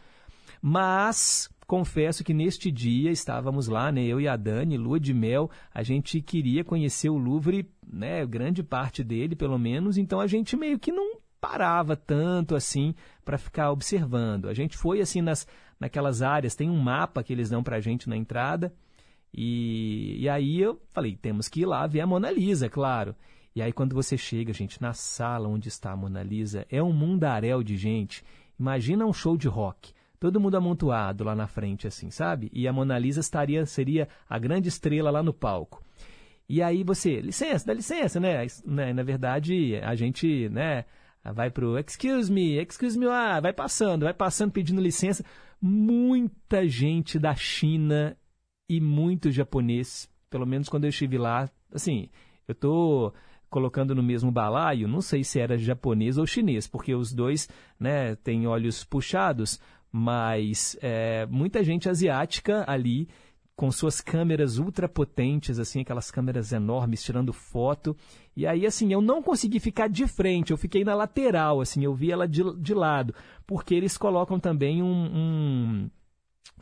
Mas confesso que neste dia estávamos lá, né, eu e a Dani, lua de mel, a gente queria conhecer o Louvre, né, grande parte dele, pelo menos, então a gente meio que não parava tanto assim para ficar observando. A gente foi assim nas naquelas áreas, tem um mapa que eles dão para a gente na entrada. E, e aí eu falei, temos que ir lá ver a Mona Lisa, claro. E aí quando você chega, gente, na sala onde está a Mona Lisa, é um mundaréu de gente. Imagina um show de rock. Todo mundo amontoado lá na frente, assim, sabe? E a Mona Lisa estaria, seria a grande estrela lá no palco. E aí você, licença, dá licença, né? né? Na verdade, a gente, né, vai pro excuse me, excuse me, ah, vai passando, vai passando pedindo licença muita gente da China e muito japonês, pelo menos quando eu estive lá. Assim, eu estou colocando no mesmo balaio, não sei se era japonês ou chinês, porque os dois né, têm olhos puxados, mas é, muita gente asiática ali com suas câmeras ultra potentes, assim, aquelas câmeras enormes tirando foto. E aí, assim, eu não consegui ficar de frente, eu fiquei na lateral, assim, eu vi ela de, de lado, porque eles colocam também um, um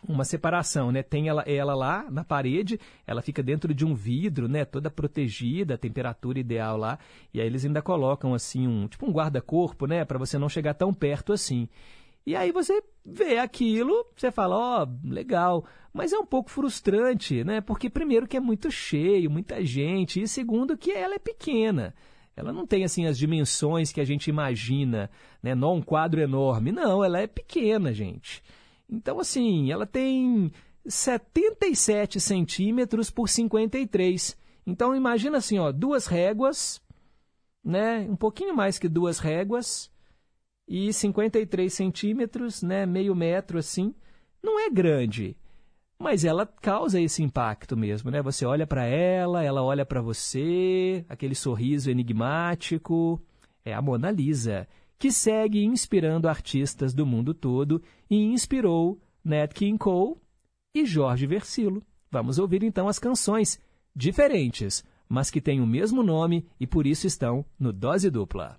uma separação, né? Tem ela, ela lá na parede, ela fica dentro de um vidro, né? Toda protegida, a temperatura ideal lá. E aí eles ainda colocam assim um tipo um guarda-corpo, né? Para você não chegar tão perto assim. E aí você vê aquilo, você fala, ó, oh, legal, mas é um pouco frustrante, né? Porque primeiro que é muito cheio, muita gente, e segundo que ela é pequena. Ela não tem assim as dimensões que a gente imagina, né? Não um quadro enorme, não, ela é pequena, gente. Então assim, ela tem 77 centímetros por 53. Então imagina assim, ó, duas réguas, né? Um pouquinho mais que duas réguas e 53 centímetros, né, meio metro assim, não é grande, mas ela causa esse impacto mesmo, né? Você olha para ela, ela olha para você, aquele sorriso enigmático, é a Mona Lisa, que segue inspirando artistas do mundo todo e inspirou Nat King Cole e Jorge Versilo. Vamos ouvir então as canções diferentes, mas que têm o mesmo nome e por isso estão no Dose Dupla.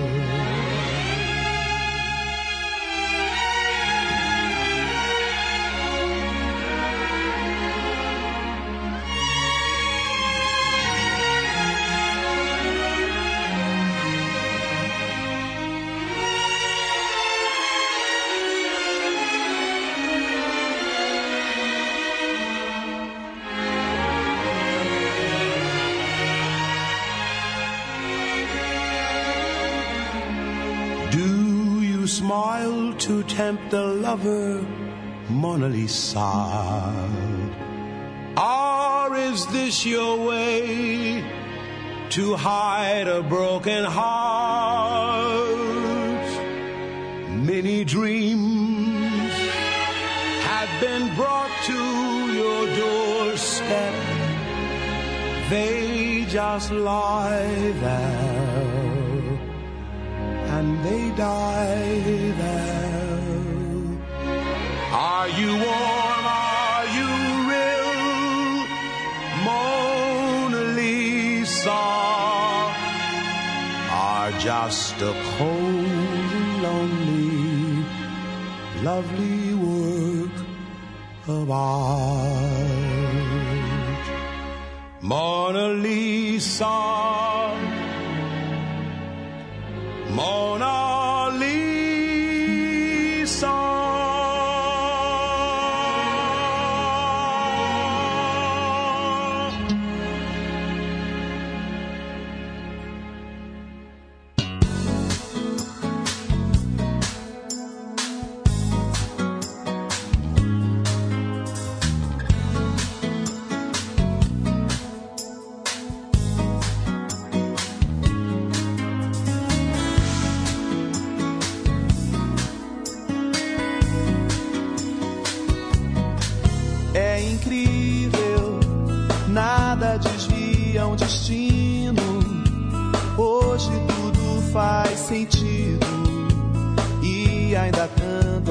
Lisa? Or is this your way to hide a broken heart? Many dreams have been brought to your doorstep. They just lie there and they die you warm? Are you real? Mona Lisa are just a cold, and lonely, lovely work of art. Mona Lisa.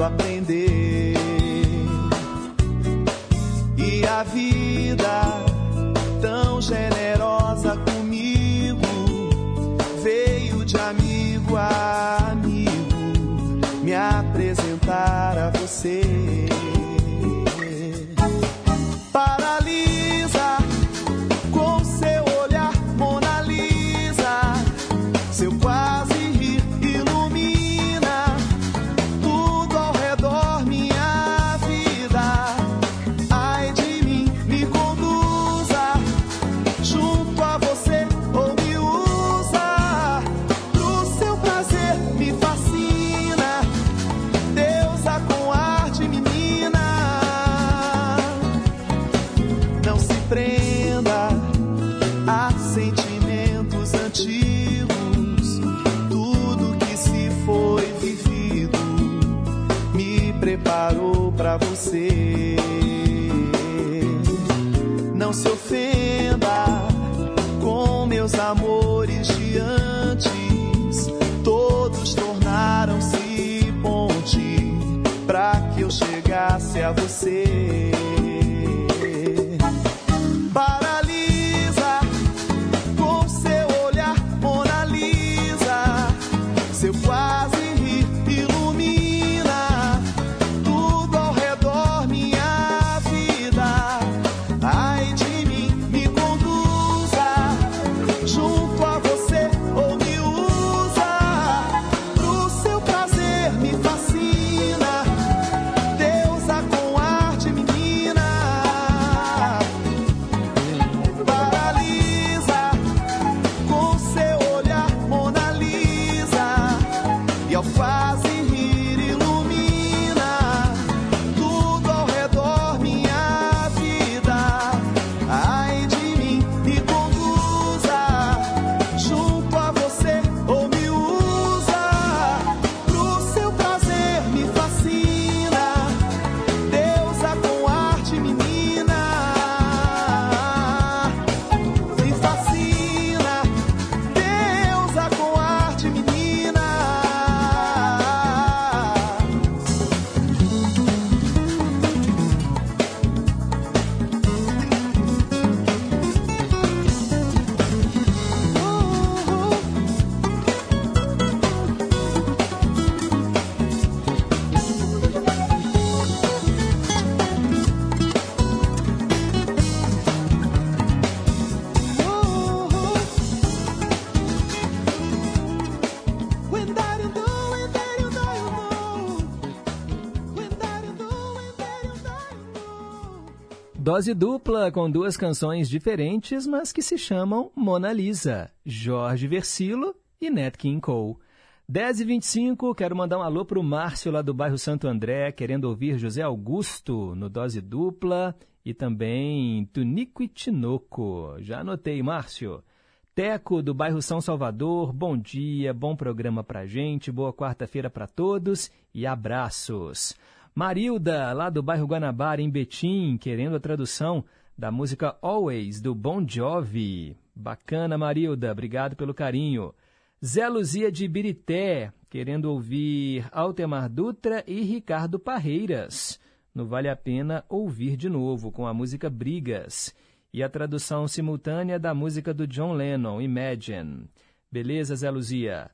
Aprender. E a vida tão generosa comigo veio de amigo a amigo me apresentar a você. Dose dupla com duas canções diferentes, mas que se chamam Mona Lisa, Jorge Versilo e Nat King Cole. 10 e 25 quero mandar um alô para o Márcio lá do bairro Santo André, querendo ouvir José Augusto no Dose Dupla e também Tunico e Tinoco. Já anotei, Márcio. Teco do bairro São Salvador, bom dia, bom programa pra gente, boa quarta-feira para todos e abraços. Marilda, lá do bairro Guanabara, em Betim, querendo a tradução da música Always, do Bon Jovi. Bacana, Marilda, obrigado pelo carinho. Zé Luzia de Birité, querendo ouvir Altemar Dutra e Ricardo Parreiras. No Vale a Pena ouvir de novo, com a música Brigas. E a tradução simultânea da música do John Lennon, Imagine. Beleza, Zé Luzia?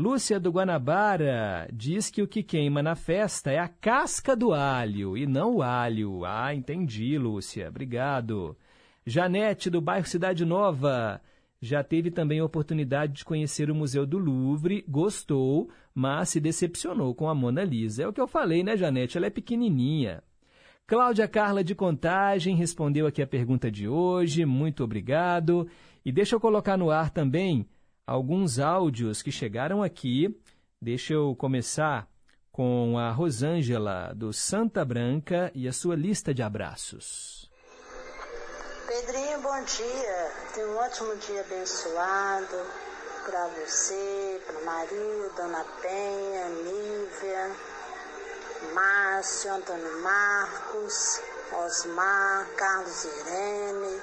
Lúcia do Guanabara diz que o que queima na festa é a casca do alho e não o alho. Ah, entendi, Lúcia. Obrigado. Janete do bairro Cidade Nova já teve também a oportunidade de conhecer o Museu do Louvre, gostou, mas se decepcionou com a Mona Lisa. É o que eu falei, né, Janete? Ela é pequenininha. Cláudia Carla de Contagem respondeu aqui a pergunta de hoje, muito obrigado. E deixa eu colocar no ar também alguns áudios que chegaram aqui. Deixa eu começar com a Rosângela, do Santa Branca, e a sua lista de abraços. Pedrinho, bom dia. Tenha um ótimo dia abençoado para você, para Maria, Dona Penha, Nívia, Márcio, Antônio Marcos, Osmar, Carlos Irene,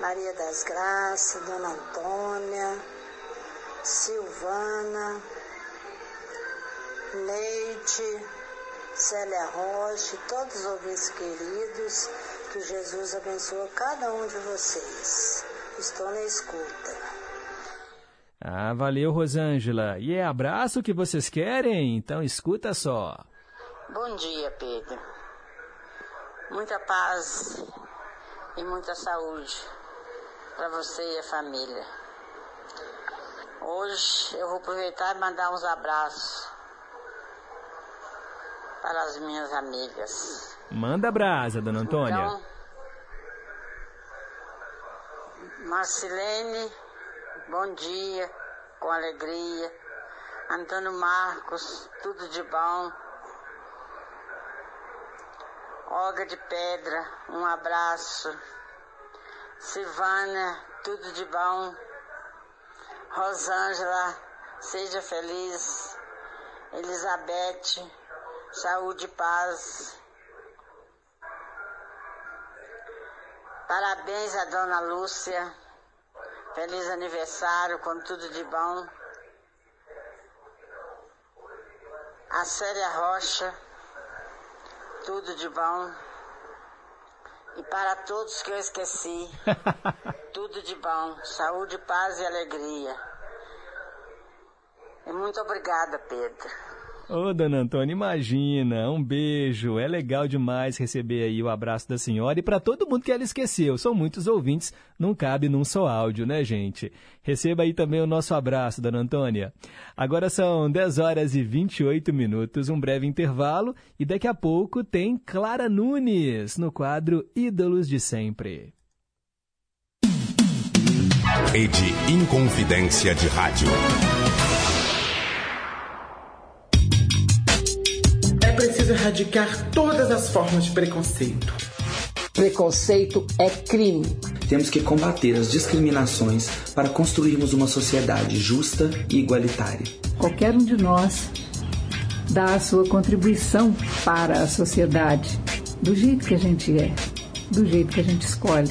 Maria das Graças, Dona Antônia, Silvana, Neide, Célia Rocha, todos os ouvintes queridos que Jesus abençoe cada um de vocês. Estou na escuta. Ah, valeu, Rosângela. E é abraço que vocês querem? Então escuta só. Bom dia, Pedro. Muita paz e muita saúde para você e a família. Hoje eu vou aproveitar e mandar uns abraços para as minhas amigas. Manda brasa, dona Antônia. Então, Marcilene, bom dia, com alegria. Antônio Marcos, tudo de bom. Olga de Pedra, um abraço. Silvânia, tudo de bom. Rosângela, seja feliz. Elizabeth, saúde e paz. Parabéns a Dona Lúcia. Feliz aniversário, com tudo de bom. A Célia Rocha, tudo de bom. E para todos que eu esqueci, [LAUGHS] tudo de bom. Saúde, paz e alegria. E muito obrigada, Pedro. Ô, dona Antônia, imagina, um beijo. É legal demais receber aí o abraço da senhora e para todo mundo que ela esqueceu. São muitos ouvintes, não cabe num só áudio, né, gente? Receba aí também o nosso abraço, dona Antônia. Agora são 10 horas e 28 minutos, um breve intervalo e daqui a pouco tem Clara Nunes no quadro Ídolos de Sempre. Rede Inconfidência de Rádio. preciso erradicar todas as formas de preconceito. Preconceito é crime. Temos que combater as discriminações para construirmos uma sociedade justa e igualitária. Qualquer um de nós dá a sua contribuição para a sociedade, do jeito que a gente é, do jeito que a gente escolhe.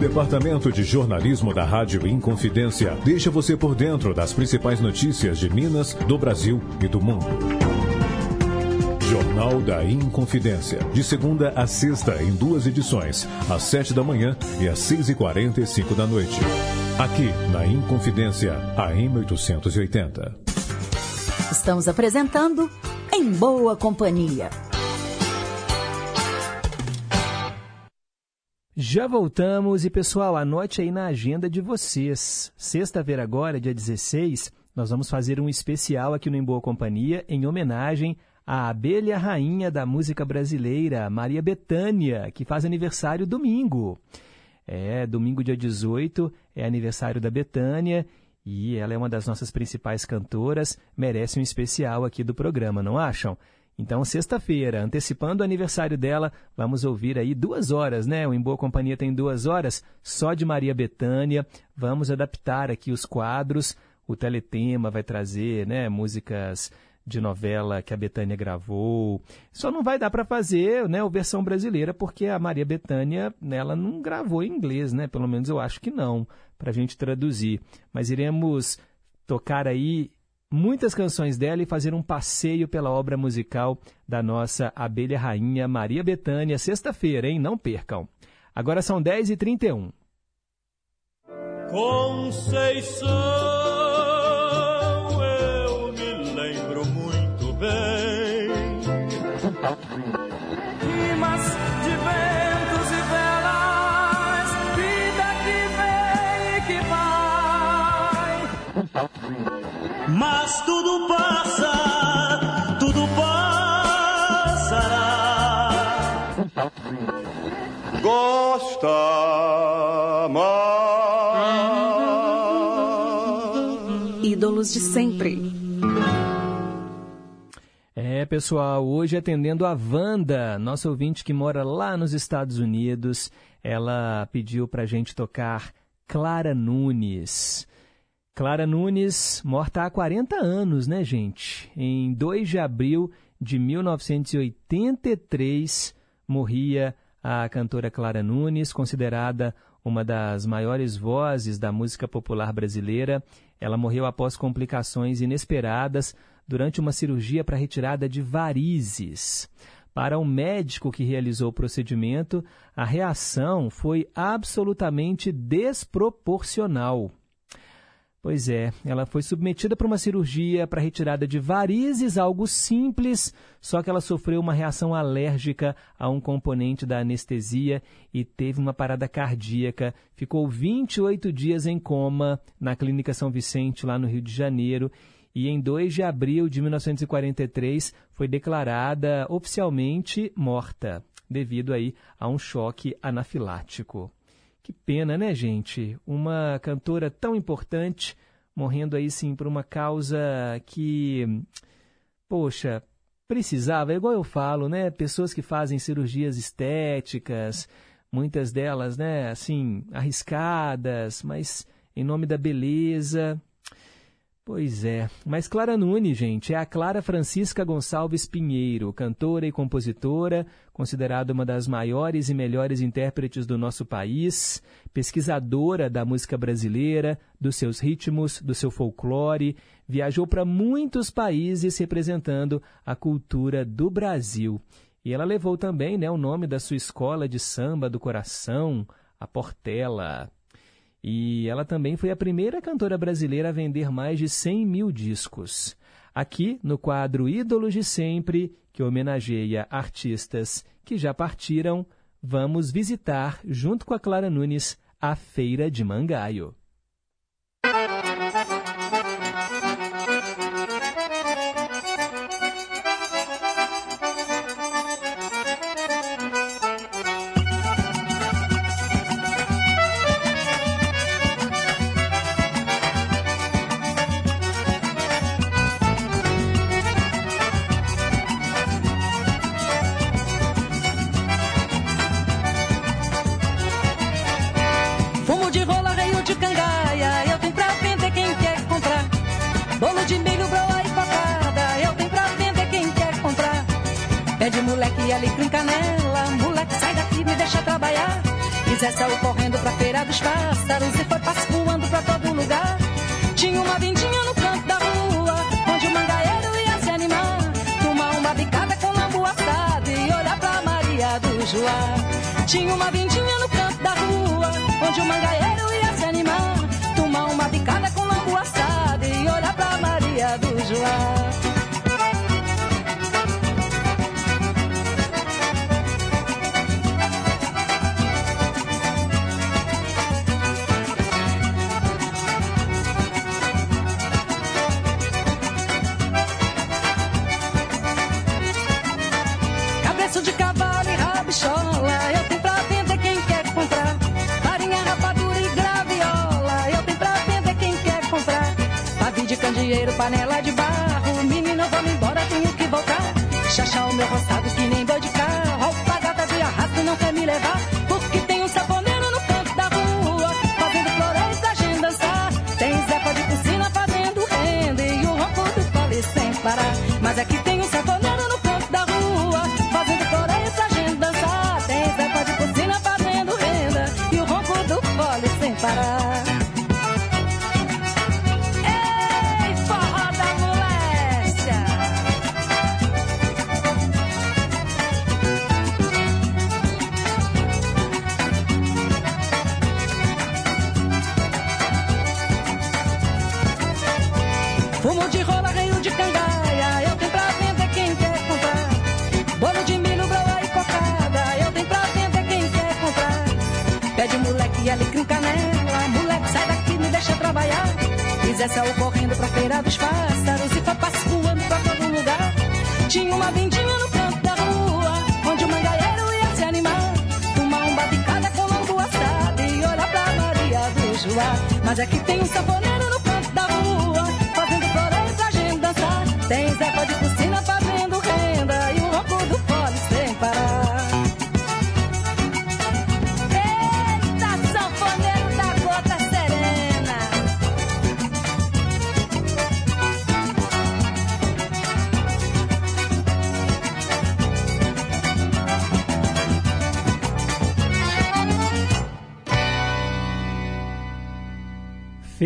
Departamento de Jornalismo da Rádio Inconfidência deixa você por dentro das principais notícias de Minas, do Brasil e do mundo. Jornal da Inconfidência. De segunda a sexta, em duas edições, às sete da manhã e às seis e quarenta e cinco da noite. Aqui, na Inconfidência, AM 880. Estamos apresentando Em Boa Companhia. Já voltamos e pessoal, anote aí na agenda de vocês. Sexta-feira agora, dia 16, nós vamos fazer um especial aqui no Em Boa Companhia em homenagem à abelha rainha da música brasileira, Maria Bethânia, que faz aniversário domingo. É, domingo dia 18 é aniversário da Bethânia e ela é uma das nossas principais cantoras, merece um especial aqui do programa, não acham? Então, sexta-feira, antecipando o aniversário dela, vamos ouvir aí duas horas, né? O Em Boa Companhia tem duas horas, só de Maria Bethânia. Vamos adaptar aqui os quadros. O Teletema vai trazer, né, músicas de novela que a Betânia gravou. Só não vai dar para fazer, né, a versão brasileira, porque a Maria Bethânia, né, ela não gravou em inglês, né? Pelo menos eu acho que não, para a gente traduzir. Mas iremos tocar aí muitas canções dela e fazer um passeio pela obra musical da nossa abelha rainha Maria Bethânia, sexta-feira, hein? Não percam. Agora são 10h31. Conceição, eu me lembro muito bem. Rimas de Mas tudo passa, tudo passará. Gosta mais. Ídolos de sempre. É, pessoal, hoje atendendo a Wanda, nossa ouvinte que mora lá nos Estados Unidos, ela pediu pra gente tocar Clara Nunes. Clara Nunes, morta há 40 anos, né, gente? Em 2 de abril de 1983, morria a cantora Clara Nunes, considerada uma das maiores vozes da música popular brasileira. Ela morreu após complicações inesperadas durante uma cirurgia para retirada de varizes. Para o médico que realizou o procedimento, a reação foi absolutamente desproporcional. Pois é, ela foi submetida para uma cirurgia para retirada de varizes, algo simples, só que ela sofreu uma reação alérgica a um componente da anestesia e teve uma parada cardíaca. Ficou 28 dias em coma na Clínica São Vicente, lá no Rio de Janeiro. E em 2 de abril de 1943 foi declarada oficialmente morta, devido aí a um choque anafilático. Que pena, né, gente? Uma cantora tão importante morrendo aí sim por uma causa que, poxa, precisava, é igual eu falo, né? Pessoas que fazem cirurgias estéticas, muitas delas, né, assim, arriscadas, mas em nome da beleza, Pois é, mas Clara Nunes, gente, é a Clara Francisca Gonçalves Pinheiro, cantora e compositora, considerada uma das maiores e melhores intérpretes do nosso país, pesquisadora da música brasileira, dos seus ritmos, do seu folclore, viajou para muitos países representando a cultura do Brasil. E ela levou também né, o nome da sua escola de samba do coração, a Portela. E ela também foi a primeira cantora brasileira a vender mais de 100 mil discos. Aqui, no quadro Ídolos de Sempre, que homenageia artistas que já partiram, vamos visitar, junto com a Clara Nunes, a Feira de Mangaio.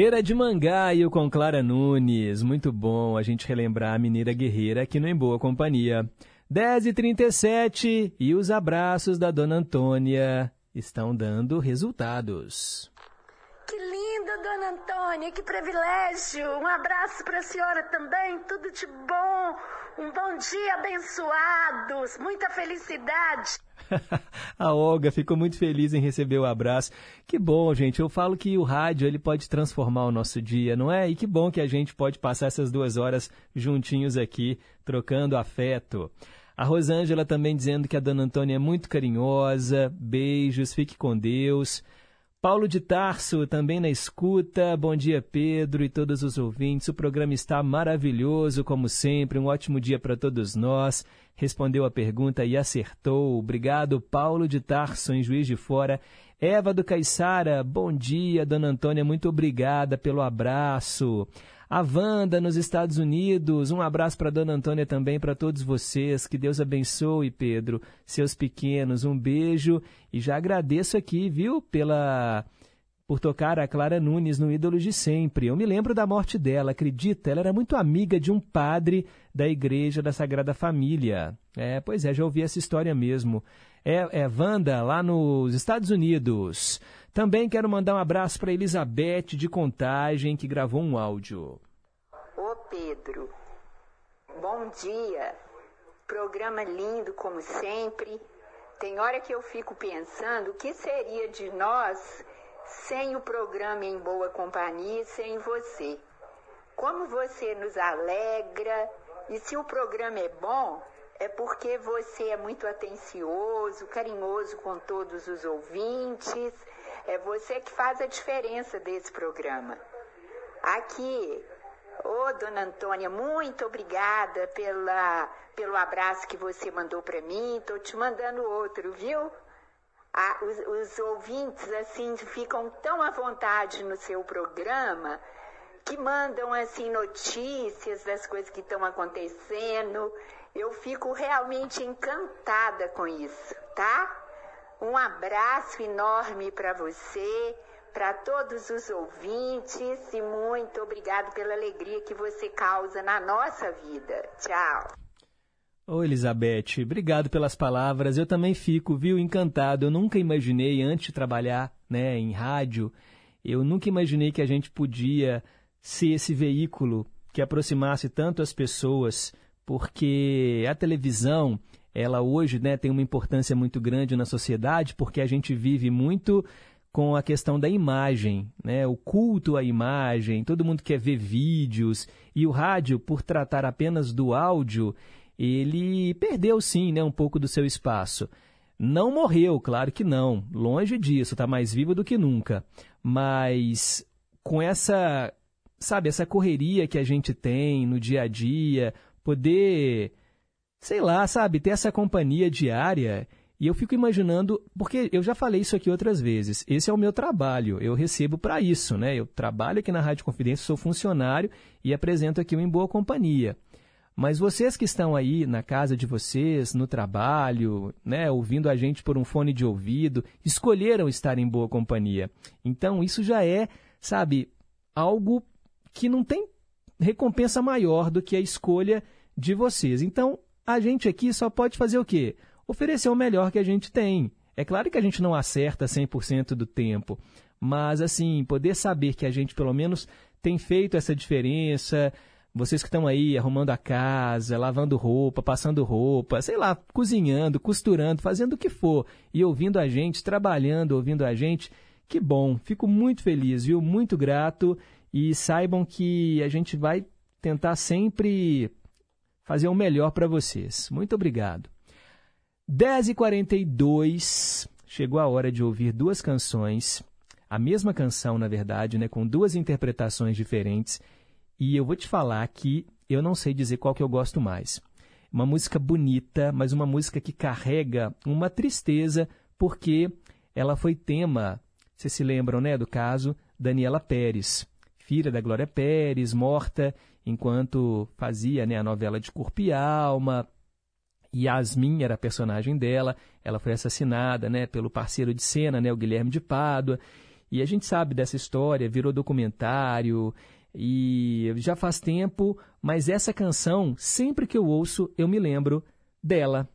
Feira de Mangaio com Clara Nunes. Muito bom a gente relembrar a mineira guerreira aqui no Em Boa Companhia. 10h37 e os abraços da Dona Antônia estão dando resultados. Que linda, dona Antônia, que privilégio. Um abraço para a senhora também, tudo de bom. Um bom dia abençoados, muita felicidade. [LAUGHS] a Olga ficou muito feliz em receber o abraço. Que bom, gente. Eu falo que o rádio ele pode transformar o nosso dia, não é? E que bom que a gente pode passar essas duas horas juntinhos aqui, trocando afeto. A Rosângela também dizendo que a dona Antônia é muito carinhosa. Beijos, fique com Deus. Paulo de Tarso também na escuta. Bom dia, Pedro e todos os ouvintes. O programa está maravilhoso, como sempre. Um ótimo dia para todos nós. Respondeu a pergunta e acertou. Obrigado, Paulo de Tarso, em Juiz de Fora. Eva do Caiçara, bom dia, dona Antônia, muito obrigada pelo abraço. A Wanda, nos Estados Unidos, um abraço para dona Antônia também, para todos vocês. Que Deus abençoe, Pedro, seus pequenos. Um beijo e já agradeço aqui, viu, pela por tocar a Clara Nunes no Ídolos de Sempre. Eu me lembro da morte dela, acredita? Ela era muito amiga de um padre da Igreja da Sagrada Família. É, pois é, já ouvi essa história mesmo. É, é Wanda, lá nos Estados Unidos. Também quero mandar um abraço para Elizabeth de Contagem, que gravou um áudio. Ô Pedro, bom dia. Programa lindo como sempre. Tem hora que eu fico pensando o que seria de nós sem o programa em boa companhia sem você. Como você nos alegra e se o programa é bom, é porque você é muito atencioso, carinhoso com todos os ouvintes. É você que faz a diferença desse programa. Aqui, ô dona Antônia, muito obrigada pela, pelo abraço que você mandou para mim. Tô te mandando outro, viu? Ah, os, os ouvintes assim ficam tão à vontade no seu programa que mandam assim notícias das coisas que estão acontecendo. Eu fico realmente encantada com isso, tá? Um abraço enorme para você, para todos os ouvintes e muito obrigado pela alegria que você causa na nossa vida. Tchau. Ô Elizabeth, obrigado pelas palavras. Eu também fico, viu, encantado. Eu nunca imaginei, antes de trabalhar né, em rádio, eu nunca imaginei que a gente podia ser esse veículo que aproximasse tanto as pessoas, porque a televisão, ela hoje né, tem uma importância muito grande na sociedade, porque a gente vive muito com a questão da imagem, né? o culto à imagem, todo mundo quer ver vídeos, e o rádio, por tratar apenas do áudio, ele perdeu sim né, um pouco do seu espaço. Não morreu, claro que não, longe disso, está mais vivo do que nunca. Mas com essa, sabe, essa correria que a gente tem no dia a dia, poder, sei lá, sabe, ter essa companhia diária. E eu fico imaginando, porque eu já falei isso aqui outras vezes, esse é o meu trabalho, eu recebo para isso, né? Eu trabalho aqui na Rádio Confidência, sou funcionário e apresento aqui o Em Boa Companhia. Mas vocês que estão aí na casa de vocês, no trabalho, né, ouvindo a gente por um fone de ouvido, escolheram estar em boa companhia. Então, isso já é, sabe, algo que não tem recompensa maior do que a escolha de vocês. Então, a gente aqui só pode fazer o quê? Oferecer o melhor que a gente tem. É claro que a gente não acerta 100% do tempo, mas assim, poder saber que a gente pelo menos tem feito essa diferença, vocês que estão aí arrumando a casa, lavando roupa, passando roupa, sei lá, cozinhando, costurando, fazendo o que for e ouvindo a gente, trabalhando, ouvindo a gente, que bom. Fico muito feliz, viu? Muito grato e saibam que a gente vai tentar sempre fazer o melhor para vocês. Muito obrigado. 10h42, chegou a hora de ouvir duas canções, a mesma canção, na verdade, né, com duas interpretações diferentes e eu vou te falar que eu não sei dizer qual que eu gosto mais. Uma música bonita, mas uma música que carrega uma tristeza, porque ela foi tema, vocês se lembram, né, do caso Daniela Pérez, filha da Glória Pérez, morta enquanto fazia né, a novela de Corpo e Alma. Yasmin era a personagem dela, ela foi assassinada né, pelo parceiro de cena, né, o Guilherme de Pádua. E a gente sabe dessa história, virou documentário, e já faz tempo, mas essa canção, sempre que eu ouço, eu me lembro dela.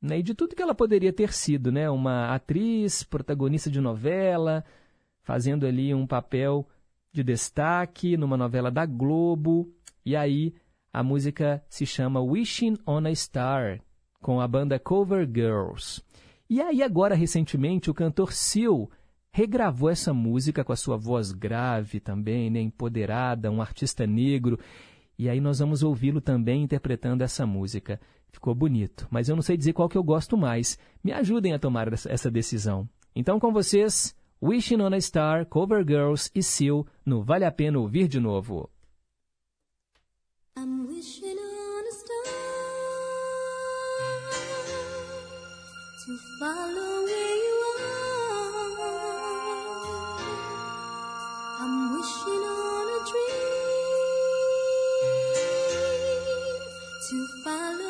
Né? E de tudo que ela poderia ter sido, né? Uma atriz, protagonista de novela, fazendo ali um papel de destaque numa novela da Globo. E aí a música se chama Wishing on a Star, com a banda Cover Girls. E aí agora recentemente o cantor Seal regravou essa música com a sua voz grave também, né, empoderada, um artista negro. E aí nós vamos ouvi-lo também interpretando essa música. Ficou bonito, mas eu não sei dizer qual que eu gosto mais. Me ajudem a tomar essa decisão. Então com vocês, Wishing on a Star, Cover Girls e Seal no Vale a Pena Ouvir de Novo. I'm wishing on a star to follow where you are. I'm wishing on a dream to follow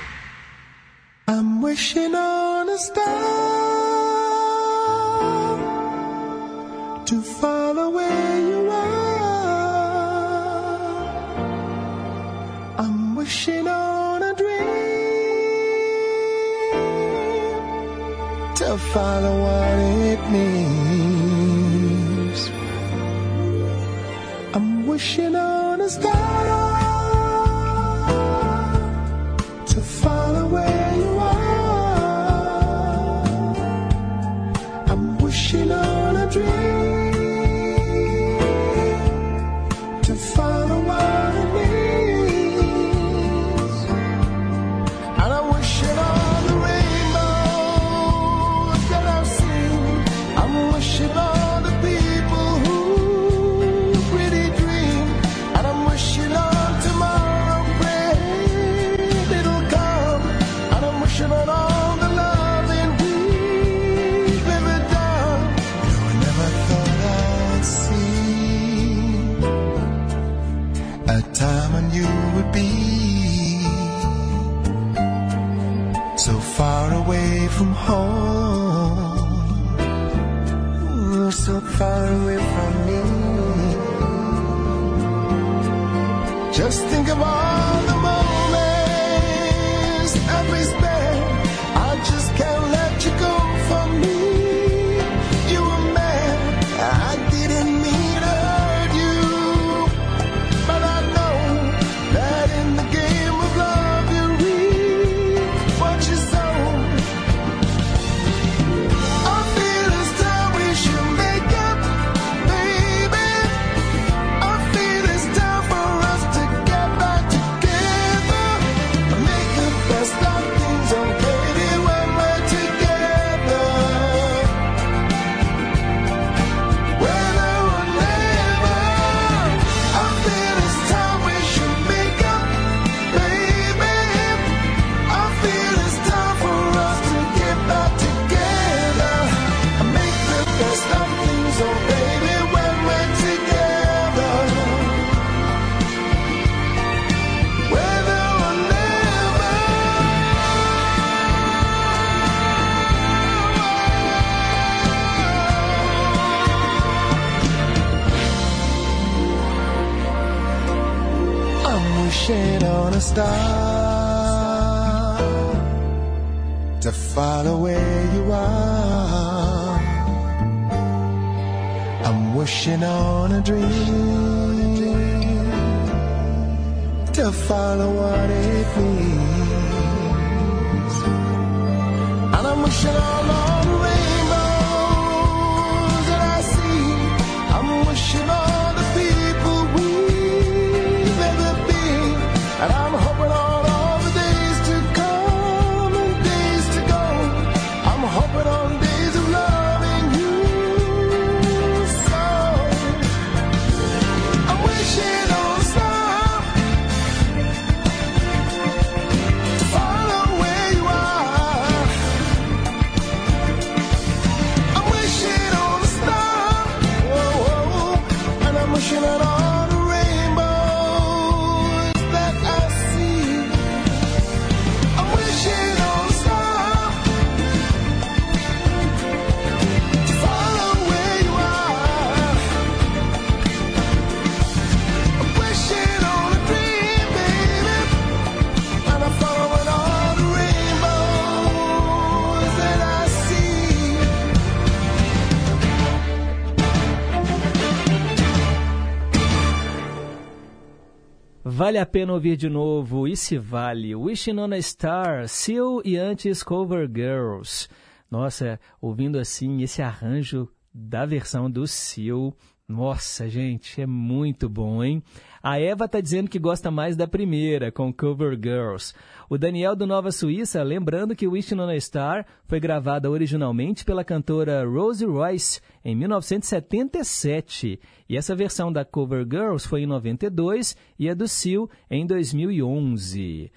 Vale a pena ouvir de novo, e se vale, Wishing on a Star, Seal e antes Cover Girls. Nossa, ouvindo assim esse arranjo da versão do Seal, nossa, gente, é muito bom, hein? A Eva tá dizendo que gosta mais da primeira, com Cover Girls. O Daniel do Nova Suíça, lembrando que Wishing on a Star foi gravada originalmente pela cantora Rosie Royce em 1977. E essa versão da Cover Girls foi em 92 e a do Seal em 2011.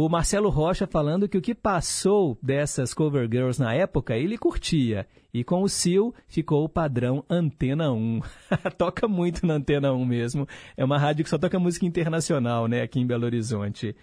O Marcelo Rocha falando que o que passou dessas cover girls na época ele curtia. E com o Sil ficou o padrão Antena 1. [LAUGHS] toca muito na Antena 1 mesmo. É uma rádio que só toca música internacional, né, aqui em Belo Horizonte.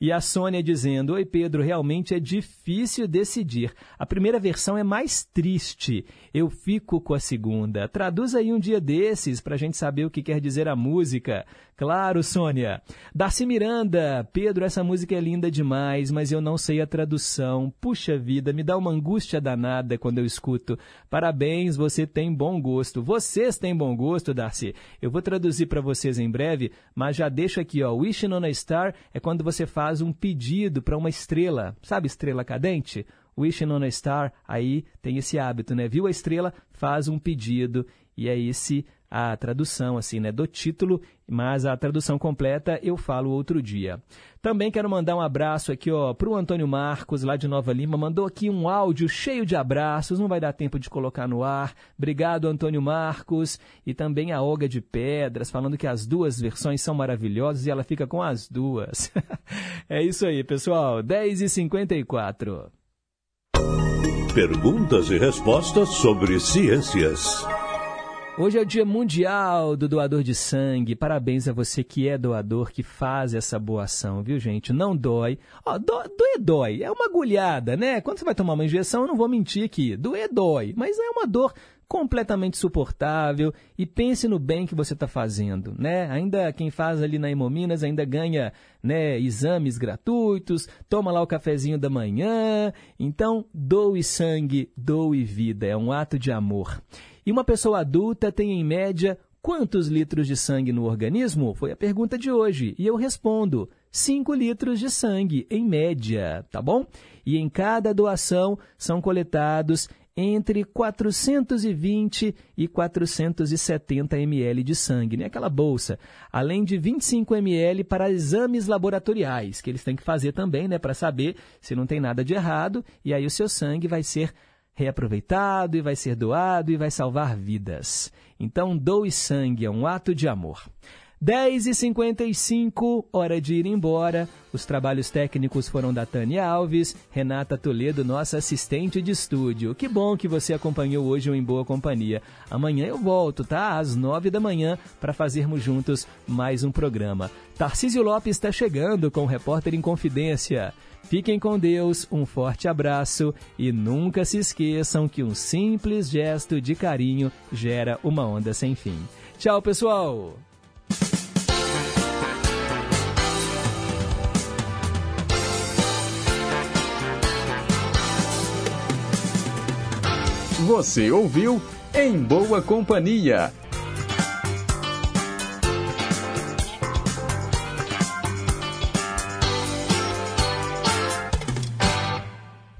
E a Sônia dizendo: Oi Pedro, realmente é difícil decidir. A primeira versão é mais triste. Eu fico com a segunda. Traduz aí um dia desses para a gente saber o que quer dizer a música. Claro, Sônia. Darcy Miranda, Pedro, essa música é linda demais, mas eu não sei a tradução. Puxa vida, me dá uma angústia danada quando eu escuto. Parabéns, você tem bom gosto. Vocês têm bom gosto, Darcy. Eu vou traduzir para vocês em breve, mas já deixo aqui, ó. Wishing on a Star é quando você faz um pedido para uma estrela. Sabe estrela cadente? Wishing on a Star, aí tem esse hábito, né? Viu a estrela, faz um pedido e é esse a tradução assim, né, do título, mas a tradução completa eu falo outro dia. Também quero mandar um abraço aqui, ó, pro Antônio Marcos, lá de Nova Lima, mandou aqui um áudio cheio de abraços, não vai dar tempo de colocar no ar. Obrigado, Antônio Marcos, e também a Olga de Pedras, falando que as duas versões são maravilhosas e ela fica com as duas. [LAUGHS] é isso aí, pessoal, 10h54. Perguntas e respostas sobre ciências. Hoje é o Dia Mundial do Doador de Sangue. Parabéns a você que é doador, que faz essa boa ação, viu, gente? Não dói. Ó, do, doer dói. É uma agulhada, né? Quando você vai tomar uma injeção, eu não vou mentir aqui. Doer dói. Mas é uma dor completamente suportável e pense no bem que você está fazendo, né? Ainda quem faz ali na Hemominas ainda ganha, né, exames gratuitos, toma lá o cafezinho da manhã. Então, doe sangue, doe vida, é um ato de amor. E uma pessoa adulta tem em média quantos litros de sangue no organismo? Foi a pergunta de hoje e eu respondo: 5 litros de sangue, em média, tá bom? E em cada doação são coletados entre 420 e 470 ml de sangue, né? aquela bolsa, além de 25 ml para exames laboratoriais, que eles têm que fazer também, né, para saber se não tem nada de errado, e aí o seu sangue vai ser reaproveitado e vai ser doado e vai salvar vidas. Então, doe sangue, é um ato de amor. 10h55, hora de ir embora. Os trabalhos técnicos foram da Tânia Alves, Renata Toledo, nossa assistente de estúdio. Que bom que você acompanhou hoje o Em Boa Companhia. Amanhã eu volto, tá? Às 9 da manhã, para fazermos juntos mais um programa. Tarcísio Lopes está chegando com o Repórter em Confidência. Fiquem com Deus, um forte abraço e nunca se esqueçam que um simples gesto de carinho gera uma onda sem fim. Tchau, pessoal! Você ouviu Em Boa Companhia